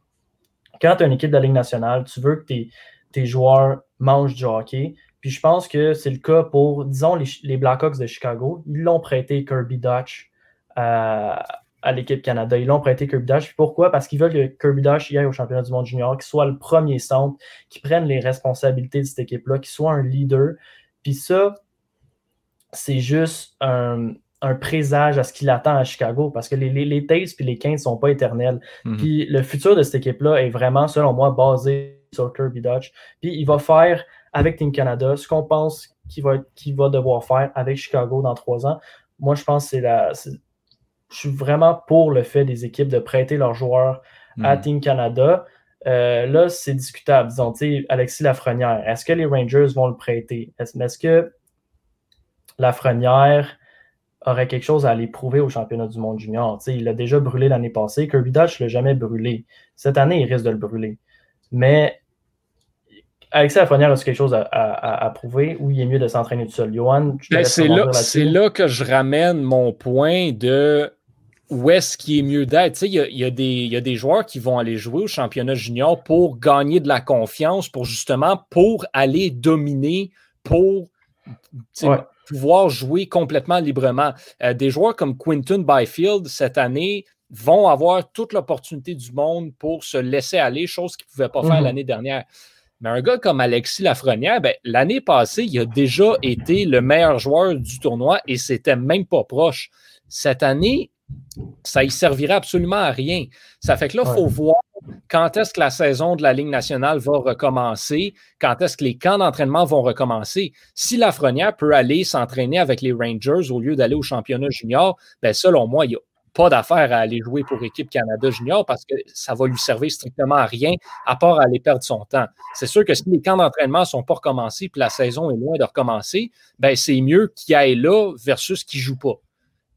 Quand tu as une équipe de la Ligue nationale, tu veux que tes, joueurs mangent du hockey. Puis je pense que c'est le cas pour, disons, les, Blackhawks de Chicago. Ils l'ont prêté Kirby Dutch à, à l'équipe Canada. Ils l'ont prêté Kirby Dutch. pourquoi? Parce qu'ils veulent que Kirby y aille au championnat du monde junior, qu'il soit le premier centre, qu'il prenne les responsabilités de cette équipe-là, qu'il soit un leader. Puis ça, c'est juste un, présage à ce qu'il attend à Chicago parce que les, les, les Taves et les 15 ne sont pas éternels. Mhm. Puis le futur de cette équipe-là est vraiment, selon moi, basé sur Kirby Dodge. Puis il va faire avec Team Canada ce qu'on pense qu'il va, va devoir faire avec Chicago dans trois ans. Moi, je pense que c'est la. Je suis vraiment pour le fait des équipes de prêter leurs joueurs à mhm. Team Canada. Euh, là, c'est discutable. Disons, Alexis Lafrenière, est-ce que les Rangers vont le prêter? Est-ce que Lafrenière aurait quelque chose à aller prouver au championnat du monde junior. il l'a déjà brûlé l'année passée. Kirby Dutch ne l'a jamais brûlé. Cette année, il risque de le brûler. Mais Alexis Lafrenière a quelque chose à, prouver? Ou il est mieux de s'entraîner tout seul? Johan, ben, c'est là, là, que je ramène mon point de où est-ce qu'il est mieux d'être. Il y, a, des joueurs qui vont aller jouer au championnat junior pour gagner de la confiance, pour justement pour aller dominer, pour pouvoir jouer complètement librement. Euh, des joueurs comme Quinton Byfield, cette année, vont avoir toute l'opportunité du monde pour se laisser aller, chose qu'ils ne pouvaient pas faire mhm. l'année dernière. Mais un gars comme Alexis Lafrenière, ben, l'année passée, il a déjà été le meilleur joueur du tournoi et c'était même pas proche. Cette année, ça ne servirait absolument à rien. Ça fait que là, il faut voir quand est-ce que la saison de la Ligue nationale va recommencer, quand est-ce que les camps d'entraînement vont recommencer? Si Lafrenière peut aller s'entraîner avec les Rangers au lieu d'aller au championnat junior, ben selon moi, il n'y a pas d'affaire à aller jouer pour équipe Canada Junior parce que ça va lui servir strictement à rien à part aller perdre son temps. C'est sûr que si les camps d'entraînement ne sont pas recommencés puis la saison est loin de recommencer, ben c'est mieux qu'il aille là versus qu'il ne joue pas.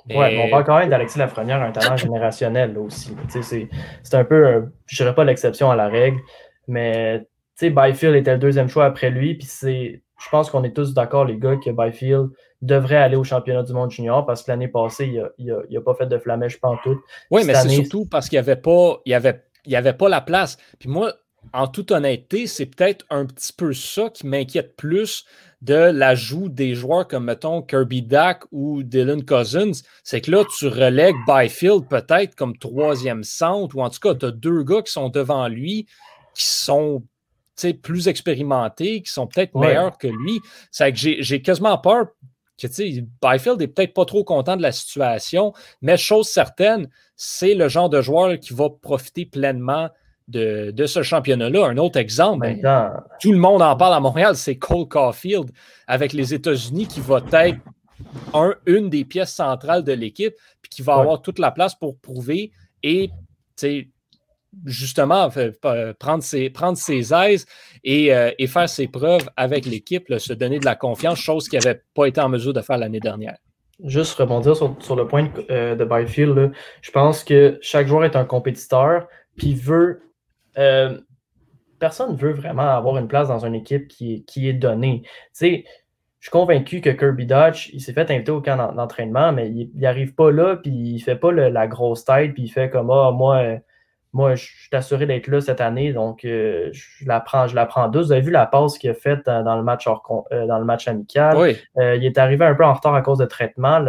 Oui, on parle quand même d'Alexis Lafrenière, un talent générationnel aussi. C'est un peu, je dirais pas l'exception à la règle, mais Byfield était le deuxième choix après lui, puis c'est je pense qu'on est tous d'accord, les gars, que Byfield devrait aller au championnat du monde junior parce que l'année passée, il n'a pas fait de flamèche pantoute. Oui, mais c'est surtout parce qu'il n'y avait, pas, il avait, il avait pas la place. Puis moi, en toute honnêteté, c'est peut-être un petit peu ça qui m'inquiète plus de l'ajout des joueurs comme, mettons, Kirby Dack ou Dylan Cousins. C'est que là, tu relègues Byfield peut-être comme troisième centre, ou en tout cas, tu as deux gars qui sont devant lui qui sont plus expérimentés, qui sont peut-être meilleurs que lui. C'est que j'ai quasiment peur que Byfield n'est peut-être pas trop content de la situation, mais chose certaine, c'est le genre de joueur qui va profiter pleinement de, ce championnat-là. Un autre exemple, tout le monde en parle à Montréal, c'est Cole Caulfield avec les États-Unis qui va être un, une des pièces centrales de l'équipe, puis qui va avoir toute la place pour prouver et justement prendre ses, prendre ses aises euh, et, faire ses preuves avec l'équipe, se donner de la confiance, chose qu'il n'avait pas été en mesure de faire l'année dernière. Juste rebondir sur, le point de, euh, de Byfield, je pense que chaque joueur est un compétiteur, puis veut. Euh, personne ne veut vraiment avoir une place dans une équipe qui, qui est donnée. je suis convaincu que Kirby Dodge, il s'est fait inviter au camp d'entraînement, mais il n'arrive pas là, puis il ne fait pas la grosse tête, puis il fait comme Ah, moi, moi, je suis assuré d'être là cette année, donc euh, je, la prends, je la prends douce. Vous avez vu la passe qu'il a faite dans, le match euh, dans le match amical? Euh, il est arrivé un peu en retard à cause de traitement.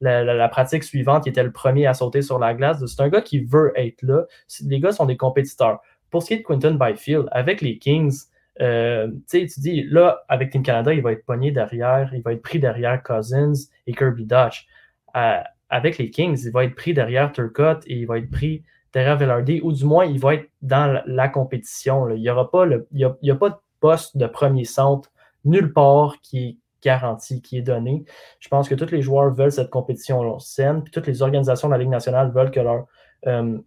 la, pratique suivante, il était le premier à sauter sur la glace. C'est un gars qui veut être là. Les gars sont des compétiteurs. Pour ce qui est de Quinton Byfield, avec les Kings, tu dis, là, avec Team Canada, il va être pogné derrière, il va être pris derrière Cousins et Kirby Dutch. avec les Kings, il va être pris derrière Turcotte et il va être pris derrière Velarde, ou du moins, il va être dans la, compétition. Il n'y aura pas le, il a, pas de poste de premier centre nulle part qui est garanti, qui est donné. Je pense que tous les joueurs veulent cette compétition saine, puis toutes les organisations de la Ligue nationale veulent que leurs euh,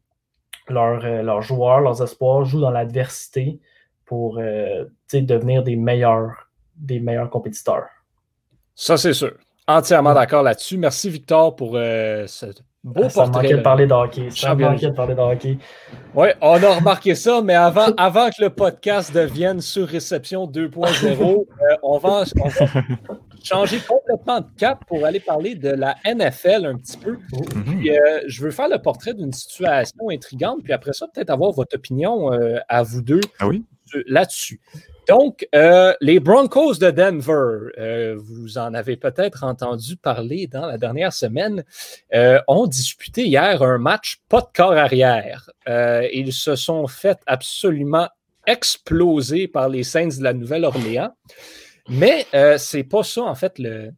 euh, leurs joueurs, leurs espoirs jouent dans l'adversité pour euh, devenir des meilleurs, des meilleurs compétiteurs. Ça, c'est sûr. Entièrement d'accord là-dessus. Merci, Victor, pour cette Beau ah, ça manquait de parler de hockey. Ça manquait de parler de hockey. Oui, on a remarqué ça, mais avant, avant que le podcast devienne sur réception 2.0, euh, on, va, changer complètement de cap pour aller parler de la NFL un petit peu. Mhm. Euh, je veux faire le portrait d'une situation intrigante, puis après ça, peut-être avoir votre opinion euh, à vous deux ah oui? là-dessus. Donc, euh, les Broncos de Denver, euh, vous en avez peut-être entendu parler dans la dernière semaine, euh, ont disputé hier un match pas de corps arrière. ils se sont fait absolument exploser par les Saints de la Nouvelle-Orléans. Mais ce n'est pas ça, en fait, le,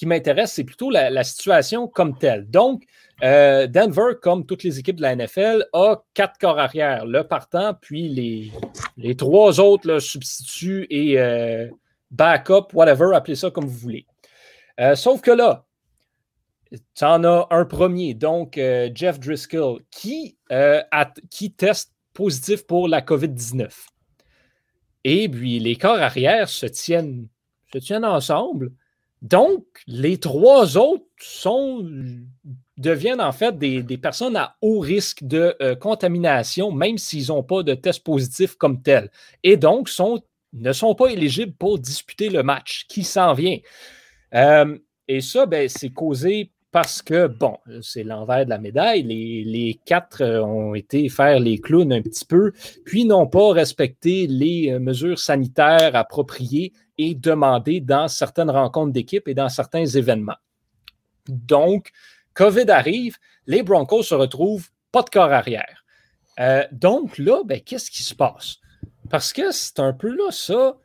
qui m'intéresse, c'est plutôt la, situation comme telle. Donc, euh, Denver, comme toutes les équipes de la NFL, a quatre corps arrière, le partant, puis les, les trois autres, le substituts et euh, backup, whatever, appelez ça comme vous voulez. Euh, sauf que là, tu en as un premier, donc Jeff Driscoll, qui, qui teste positif pour la COVID-19. Et puis, les corps arrière se tiennent, se tiennent ensemble. Donc, les trois autres deviennent en fait des, personnes à haut risque de euh, contamination, même s'ils n'ont pas de test positif comme tel. Et donc, ne sont pas éligibles pour disputer le match qui s'en vient? Euh, et ça, ben, c'est causé parce que, bon, c'est l'envers de la médaille. Les, les, quatre euh, ont été faire les clowns un petit peu, puis n'ont pas respecté les mesures sanitaires appropriées et demandées dans certaines rencontres d'équipe et dans certains événements. Donc, COVID arrive, les Broncos se retrouvent pas de corps arrière. Euh, donc là, ben, qu'est-ce qui se passe? Parce que c'est un peu là ça.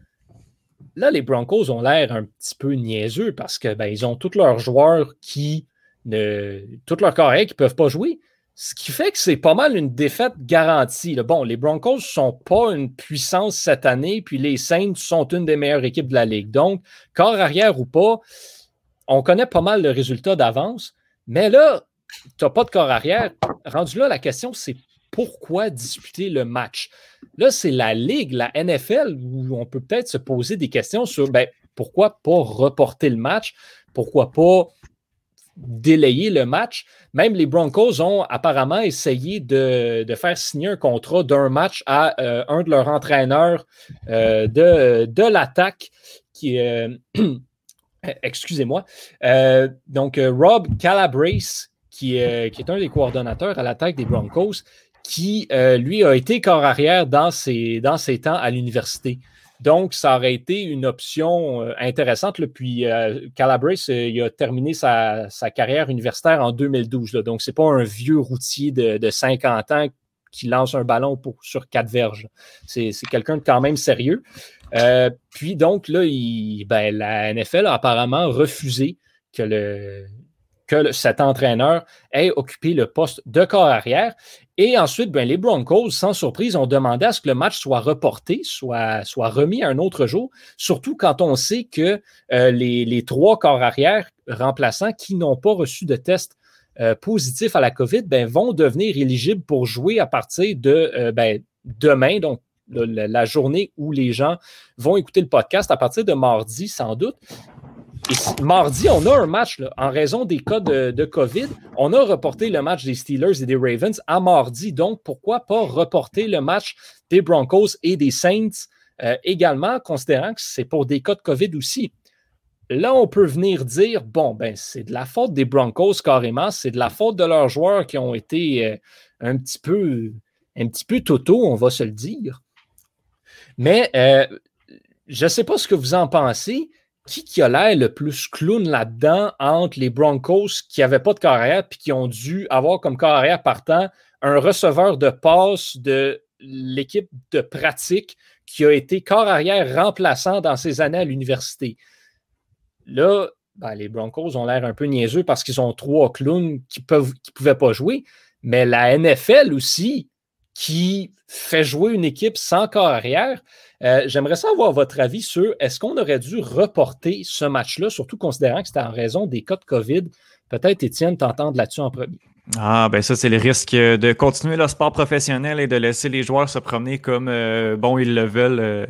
Là, les Broncos ont l'air un petit peu niaiseux parce que ben, ont tous leurs joueurs qui ne. tous leurs corps qui ne peuvent pas jouer. Ce qui fait que c'est pas mal une défaite garantie. Bon, les Broncos ne sont pas une puissance cette année, puis les Saints sont une des meilleures équipes de la Ligue. Donc, corps arrière ou pas, on connaît pas mal le résultat d'avance. Mais là, tu n'as pas de corps arrière. Rendu là, la question, c'est pourquoi disputer le match? Là, c'est la Ligue, la NFL, où on peut peut-être se poser des questions sur ben, pourquoi pas reporter le match? Pourquoi pas délayer le match? Même les Broncos ont apparemment essayé de, faire signer un contrat d'un match à euh, un de leurs entraîneurs euh, de, de l'attaque qui. Euh, excusez-moi. donc, Rob Calabrese, qui, est un des coordonnateurs à l'attaque des Broncos, qui, lui, a été corps arrière dans ses temps à l'université. Donc, ça aurait été une option euh, intéressante. Puis, euh, Calabrese, euh, il a terminé sa, carrière universitaire en 2012. Donc, ce n'est pas un vieux routier de, 50 ans qui lance un ballon sur quatre verges. C'est quelqu'un de quand même sérieux. puis, donc, là, ben, la NFL a apparemment refusé que le, que cet entraîneur ait occupé le poste de corps arrière. Et ensuite, ben, les Broncos, sans surprise, ont demandé à ce que le match soit reporté, soit, soit remis à un autre jour, surtout quand on sait que euh, les, trois corps arrière remplaçants qui n'ont pas reçu de test euh, positif à la COVID ben, vont devenir éligibles pour jouer à partir de euh, ben, demain, donc la journée où les gens vont écouter le podcast à partir de mardi sans doute. Mardi, on a un match, en raison des cas de, COVID, on a reporté le match des Steelers et des Ravens à mardi. Donc, pourquoi pas reporter le match des Broncos et des Saints euh, également, considérant que c'est pour des cas de COVID aussi? Là, on peut venir dire, bon, ben, c'est de la faute des Broncos carrément, c'est de la faute de leurs joueurs qui ont été euh, un petit peu, un petit peu toto, on va se le dire. Mais euh, je ne sais pas ce que vous en pensez, qui, a l'air le plus clown là-dedans entre les Broncos qui n'avaient pas de carrière puis qui ont dû avoir comme carrière partant un receveur de passe de l'équipe de pratique qui a été corps arrière remplaçant dans ses années à l'université. Là, ben, les Broncos ont l'air un peu niaiseux parce qu'ils ont trois clowns qui ne pouvaient pas jouer, mais la NFL aussi, qui fait jouer une équipe sans corps arrière, euh, j'aimerais savoir votre avis sur est-ce qu'on aurait dû reporter ce match-là, surtout considérant que c'était en raison des cas de COVID. Peut-être, Étienne, t'entendre là-dessus en premier. Ah, ben ça, c'est le risque de continuer le sport professionnel et de laisser les joueurs se promener comme euh, bon ils le veulent euh,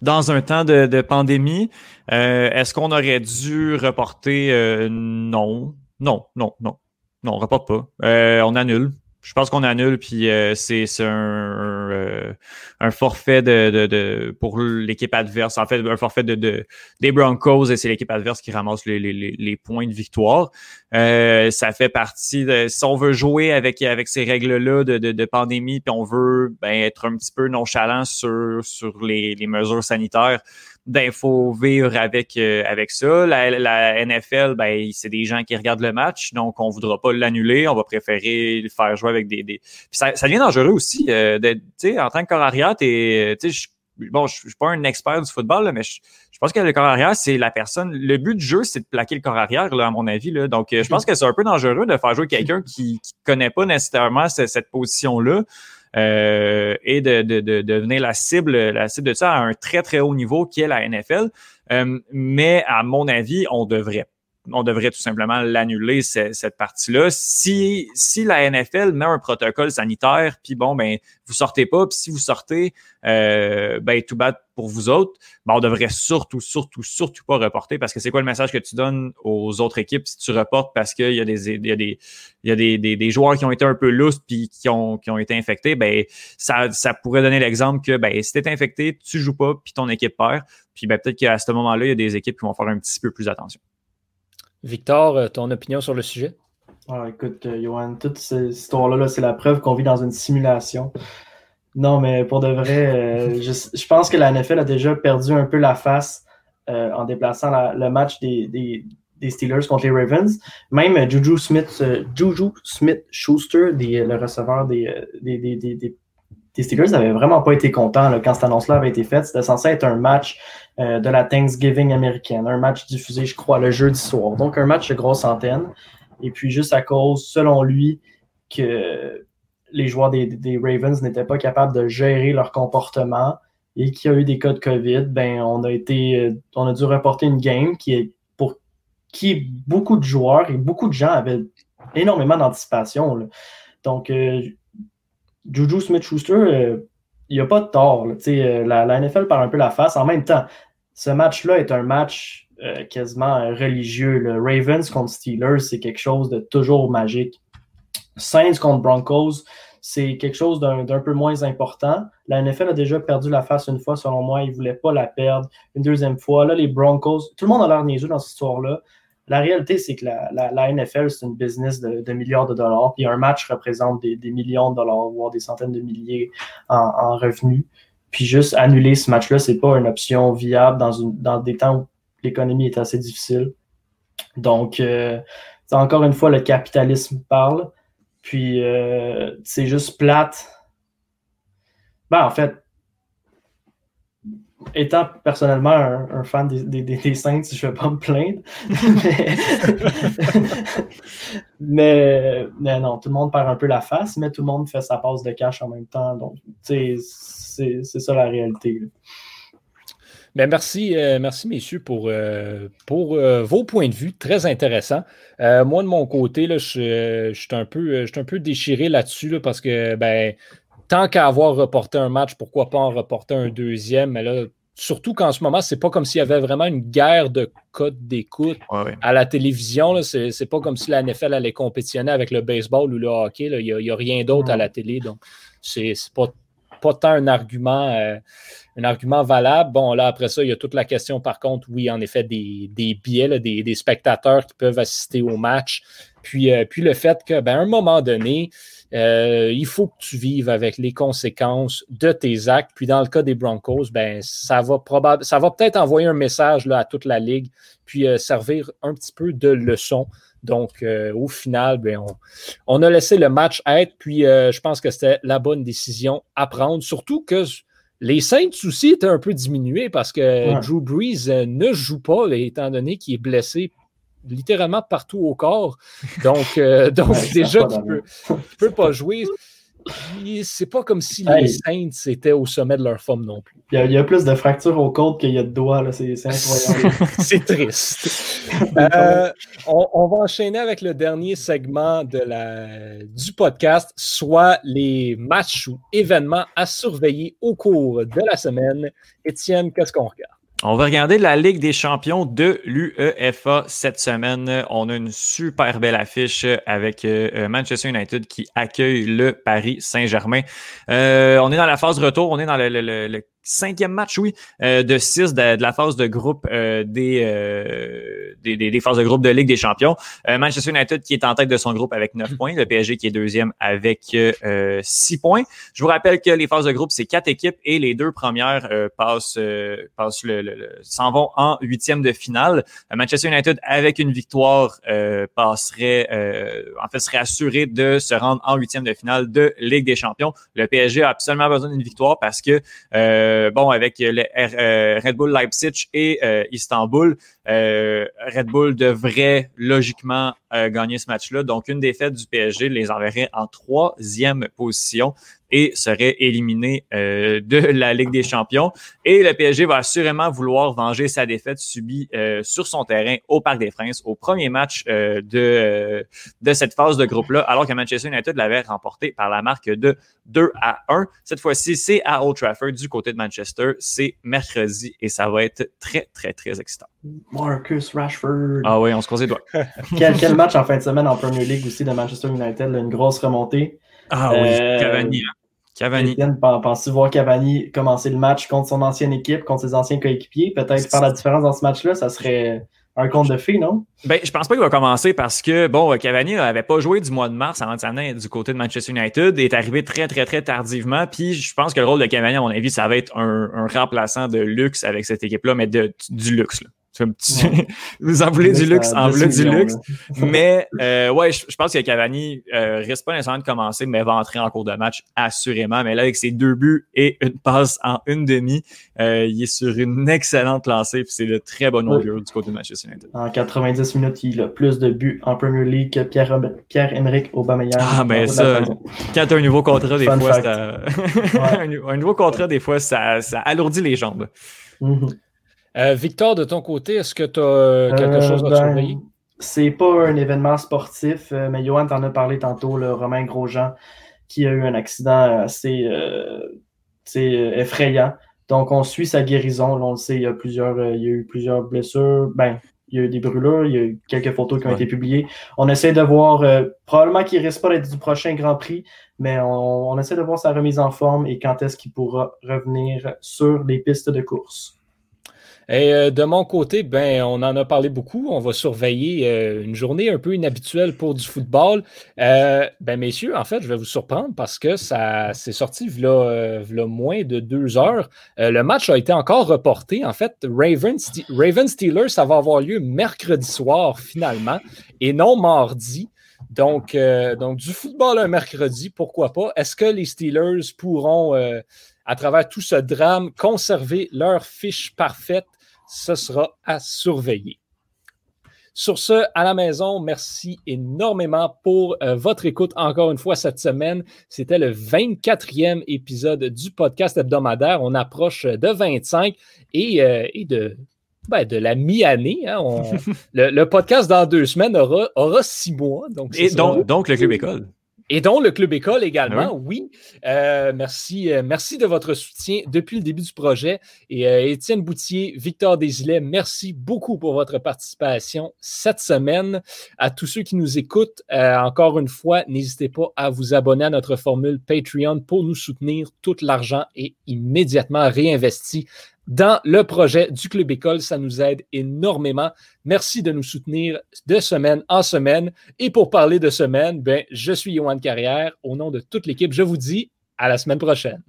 dans un temps de, pandémie. Est-ce qu'on aurait dû reporter? non. Non, non, non. Non, on reporte pas. on annule. Je pense qu'on annule, puis euh, c'est un, euh, un, forfait de, de, pour l'équipe adverse. En fait, un forfait de, des Broncos et c'est l'équipe adverse qui ramasse les, les, les points de victoire. Euh, ça fait partie de. Si on veut jouer avec, avec ces règles-là de, de, pandémie, puis on veut ben, être un petit peu nonchalant sur, sur les, les mesures sanitaires, ben, faut vivre avec, euh, avec ça. La, NFL, ben, c'est des gens qui regardent le match, donc on voudra pas l'annuler. On va préférer le faire jouer avec des. des... ça, ça devient dangereux aussi. Euh, en tant que corps arrière, je, bon, je suis pas un expert du football, mais je, pense que le corps arrière, c'est la personne. Le but du jeu, c'est de plaquer le corps arrière, là, à mon avis. Là. Donc, euh, je pense que c'est un peu dangereux de faire jouer quelqu'un qui ne connaît pas nécessairement cette position-là. Euh, et de, de, de, devenir la cible, la cible de ça à un très, très haut niveau qui est la NFL. Euh, mais à mon avis, on devrait on devrait tout simplement l'annuler, cette, partie-là. Si, si la NFL met un protocole sanitaire, puis bon, ben, vous sortez pas, puis si vous sortez, euh, ben, tout bad pour vous autres, ben, on devrait surtout, surtout, surtout pas reporter parce que c'est quoi le message que tu donnes aux autres équipes si tu reportes parce qu'il y a des, il y a des, il y a des, des, joueurs qui ont été un peu lousses puis qui ont, qui ont été infectés, ben, ça, ça pourrait donner l'exemple que, ben, si t'es infecté, tu joues pas puis ton équipe perd. Puis, ben, peut-être qu'à ce moment-là, il y a des équipes qui vont faire un petit peu plus attention. Victor, euh, ton opinion sur le sujet? Ah, écoute, euh, Johan, toute cette histoire-là, c'est la preuve qu'on vit dans une simulation. Non, mais pour de vrai, euh, je, pense que la NFL a déjà perdu un peu la face en déplaçant le match des, Steelers contre les Ravens. Même Juju Smith, Juju Smith Schuster, le receveur des, les Steelers n'avaient vraiment pas été contents quand cette annonce-là avait été faite. C'était censé être un match euh, de la Thanksgiving américaine, un match diffusé, je crois, le jeudi soir. Donc, un match de grosse antenne. Et puis, juste à cause, selon lui, que les joueurs des, Ravens n'étaient pas capables de gérer leur comportement et qu'il y a eu des cas de COVID, ben, on a été, euh, on a dû reporter une game qui est pour qui beaucoup de joueurs et beaucoup de gens avaient énormément d'anticipation. Donc, euh, Juju Smith-Schuster, euh, il n'y a pas de tort. La, la, NFL parle un peu la face. En même temps, ce match-là est un match quasiment religieux. Le Ravens contre Steelers, c'est quelque chose de toujours magique. Saints contre Broncos, c'est quelque chose d'un peu moins important. La NFL a déjà perdu la face une fois, selon moi. Ils ne voulaient pas la perdre une deuxième fois. Là, les Broncos, tout le monde a l'air niaiseux dans cette histoire-là. La réalité, c'est que la, NFL, c'est une business de, milliards de dollars. Puis un match représente des, millions de dollars, voire des centaines de milliers en, revenus. Puis juste annuler ce match-là, c'est pas une option viable dans, des temps où l'économie est assez difficile. Donc, euh, encore une fois, le capitalisme parle. Puis, euh, c'est juste plate. Ben, en fait, étant personnellement un, fan des, des, Saints, je ne vais pas me plaindre. mais, mais, non, tout le monde perd un peu la face, mais tout le monde fait sa passe de cash en même temps. Donc, c'est ça la réalité. Ben, merci, euh, merci, messieurs, pour, euh, pour euh, vos points de vue très intéressants. moi, de mon côté, là, je, suis un, peu, un peu déchiré là-dessus parce que ben, tant qu'à avoir reporté un match, pourquoi pas en reporter un deuxième? Mais là, surtout qu'en ce moment, c'est pas comme s'il y avait vraiment une guerre de codes d'écoute à la télévision. Ce C'est pas comme si la NFL allait compétitionner avec le baseball ou le hockey. Il n'y a, rien d'autre à la télé. Donc, c'est pas pas tant un argument, euh, un argument valable. Bon, là, après ça, il y a toute la question, par contre, oui, en effet, des, des biais, des, spectateurs qui peuvent assister au match. Puis, euh, puis le fait qu'à ben, un moment donné, euh, il faut que tu vives avec les conséquences de tes actes. Puis dans le cas des Broncos, ben, ça va probable, ça va peut-être envoyer un message là, à toute la ligue, puis servir un petit peu de leçon. Donc, euh, au final, ben, on, a laissé le match être, puis euh, je pense que c'était la bonne décision à prendre, surtout que les Saints aussi étaient un peu diminués parce que Drew Brees euh, ne joue pas, étant donné qu'il est blessé littéralement partout au corps. Donc, donc déjà, tu ne peux, pas jouer c'est pas comme si les Saints étaient au sommet de leur forme non plus. Il y a, plus de fractures au côtes qu'il y a de doigts, c'est incroyable. c'est triste. Euh, on, va enchaîner avec le dernier segment de la, du podcast, soit les matchs ou événements à surveiller au cours de la semaine. Étienne, qu'est-ce qu'on regarde? On va regarder la Ligue des champions de l'UEFA cette semaine. On a une super belle affiche avec euh, Manchester United qui accueille le Paris Saint-Germain. Euh, on est dans la phase retour, on est dans le cinquième match, oui, euh, de six de, la phase de groupe euh, euh, des, des, des, phases de groupe de Ligue des Champions. Manchester United qui est en tête de son groupe avec neuf points, le PSG qui est deuxième avec six points. Je vous rappelle que les phases de groupe, c'est quatre équipes et les deux premières passent, passent le, s'en vont en huitième de finale. Manchester United, avec une victoire, passerait, en fait, serait assuré de se rendre en huitième de finale de Ligue des Champions. Le PSG a absolument besoin d'une victoire parce que euh, bon, avec euh, Red Bull Leipzig et euh, Istanbul, Red Bull devrait logiquement gagner ce match-là. Donc, une défaite du PSG les enverrait en troisième position et serait éliminé euh, de la Ligue des Champions. Et le PSG va assurément vouloir venger sa défaite subie euh, sur son terrain au Parc des Princes au premier match euh, de, de cette phase de groupe-là, alors que Manchester United l'avait remporté par la marque de 2 à 1. Cette fois-ci, c'est à Old Trafford du côté de Manchester. C'est mercredi et ça va être très, très, très excitant. Marcus Rashford. Ah oui, on se croise les doigts. quel, quel, match en fin de semaine en Premier League aussi de Manchester United, une grosse remontée. Ah oui, Cavani. Hein. Cavani. Penses-tu voir Cavani commencer le match contre son ancienne équipe, contre ses anciens coéquipiers? Peut-être faire la différence dans ce match-là, ça serait un compte de fait, non? Ben, je pense pas qu'il va commencer parce que, bon, Cavani n'avait pas joué du mois de mars avant de s'amener du côté de Manchester United, est arrivé très, très, très tardivement. Puis je pense que le rôle de Cavani, à mon avis, ça va être un, remplaçant de luxe avec cette équipe-là, mais de, du luxe. Là. vous en voulez du luxe, en voulez du luxe. mais euh, ouais, je, pense que Cavani euh, risque pas nécessairement de commencer, mais va entrer en cours de match assurément. Mais là, avec ses deux buts et une passe en une demi, euh, il est sur une excellente lancée. Puis c'est de très bon augure du côté de Manchester United. En 90 minutes, il a plus de buts en Premier League que Pierre-Emerick Aubameyang. Ah, mais ben ça, quand tu as un nouveau contrat, des fois, ça... un, nouveau contrat, des fois, ça, ça alourdit les jambes. Mm-hmm. Euh, Victor, de ton côté, est-ce que tu as quelque euh, chose à ben, surveiller? c'est pas un événement sportif, mais Johan t'en a parlé tantôt, le Romain Grosjean, qui a eu un accident assez effrayant. Donc, on suit sa guérison. on le sait, il y a plusieurs, il y a eu plusieurs blessures. Ben, il y a eu des brûlures, il y a eu quelques photos qui ont été publiées. On essaie de voir, euh, probablement qu'il ne risque pas d'être du prochain Grand Prix, mais on, on, essaie de voir sa remise en forme et quand est-ce qu'il pourra revenir sur les pistes de course. Et euh, de mon côté, ben, on en a parlé beaucoup. On va surveiller euh, une journée un peu inhabituelle pour du football. Euh, ben, messieurs, en fait, je vais vous surprendre parce que ça s'est sorti v'là, moins de deux heures. le match a été encore reporté. En fait, Raven, Steelers, ça va avoir lieu mercredi soir finalement et non mardi. Donc, donc, du football un mercredi, pourquoi pas? Est-ce que les Steelers pourront, à travers tout ce drame, conserver leur fiche parfaite ce sera à surveiller. Sur ce, à la maison, merci énormément pour euh, votre écoute encore une fois cette semaine. C'était le 24e épisode du podcast hebdomadaire. On approche de 25 et, euh, et de, ben, de la mi-année. Hein. le, podcast dans deux semaines aura, aura six mois. Donc et donc, donc le Club École. Et dont le Club École également, oui. Euh, merci, euh, merci de votre soutien depuis le début du projet. Et euh, Étienne Boutier, Victor Desilets, merci beaucoup pour votre participation cette semaine. À tous ceux qui nous écoutent, encore une fois, n'hésitez pas à vous abonner à notre formule Patreon pour nous soutenir. Tout l'argent est immédiatement réinvesti dans le projet du Club École. Ça nous aide énormément. Merci de nous soutenir de semaine en semaine. Et pour parler de semaine, ben, je suis Yohan Carrière. Au nom de toute l'équipe, je vous dis à la semaine prochaine.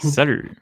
Salut.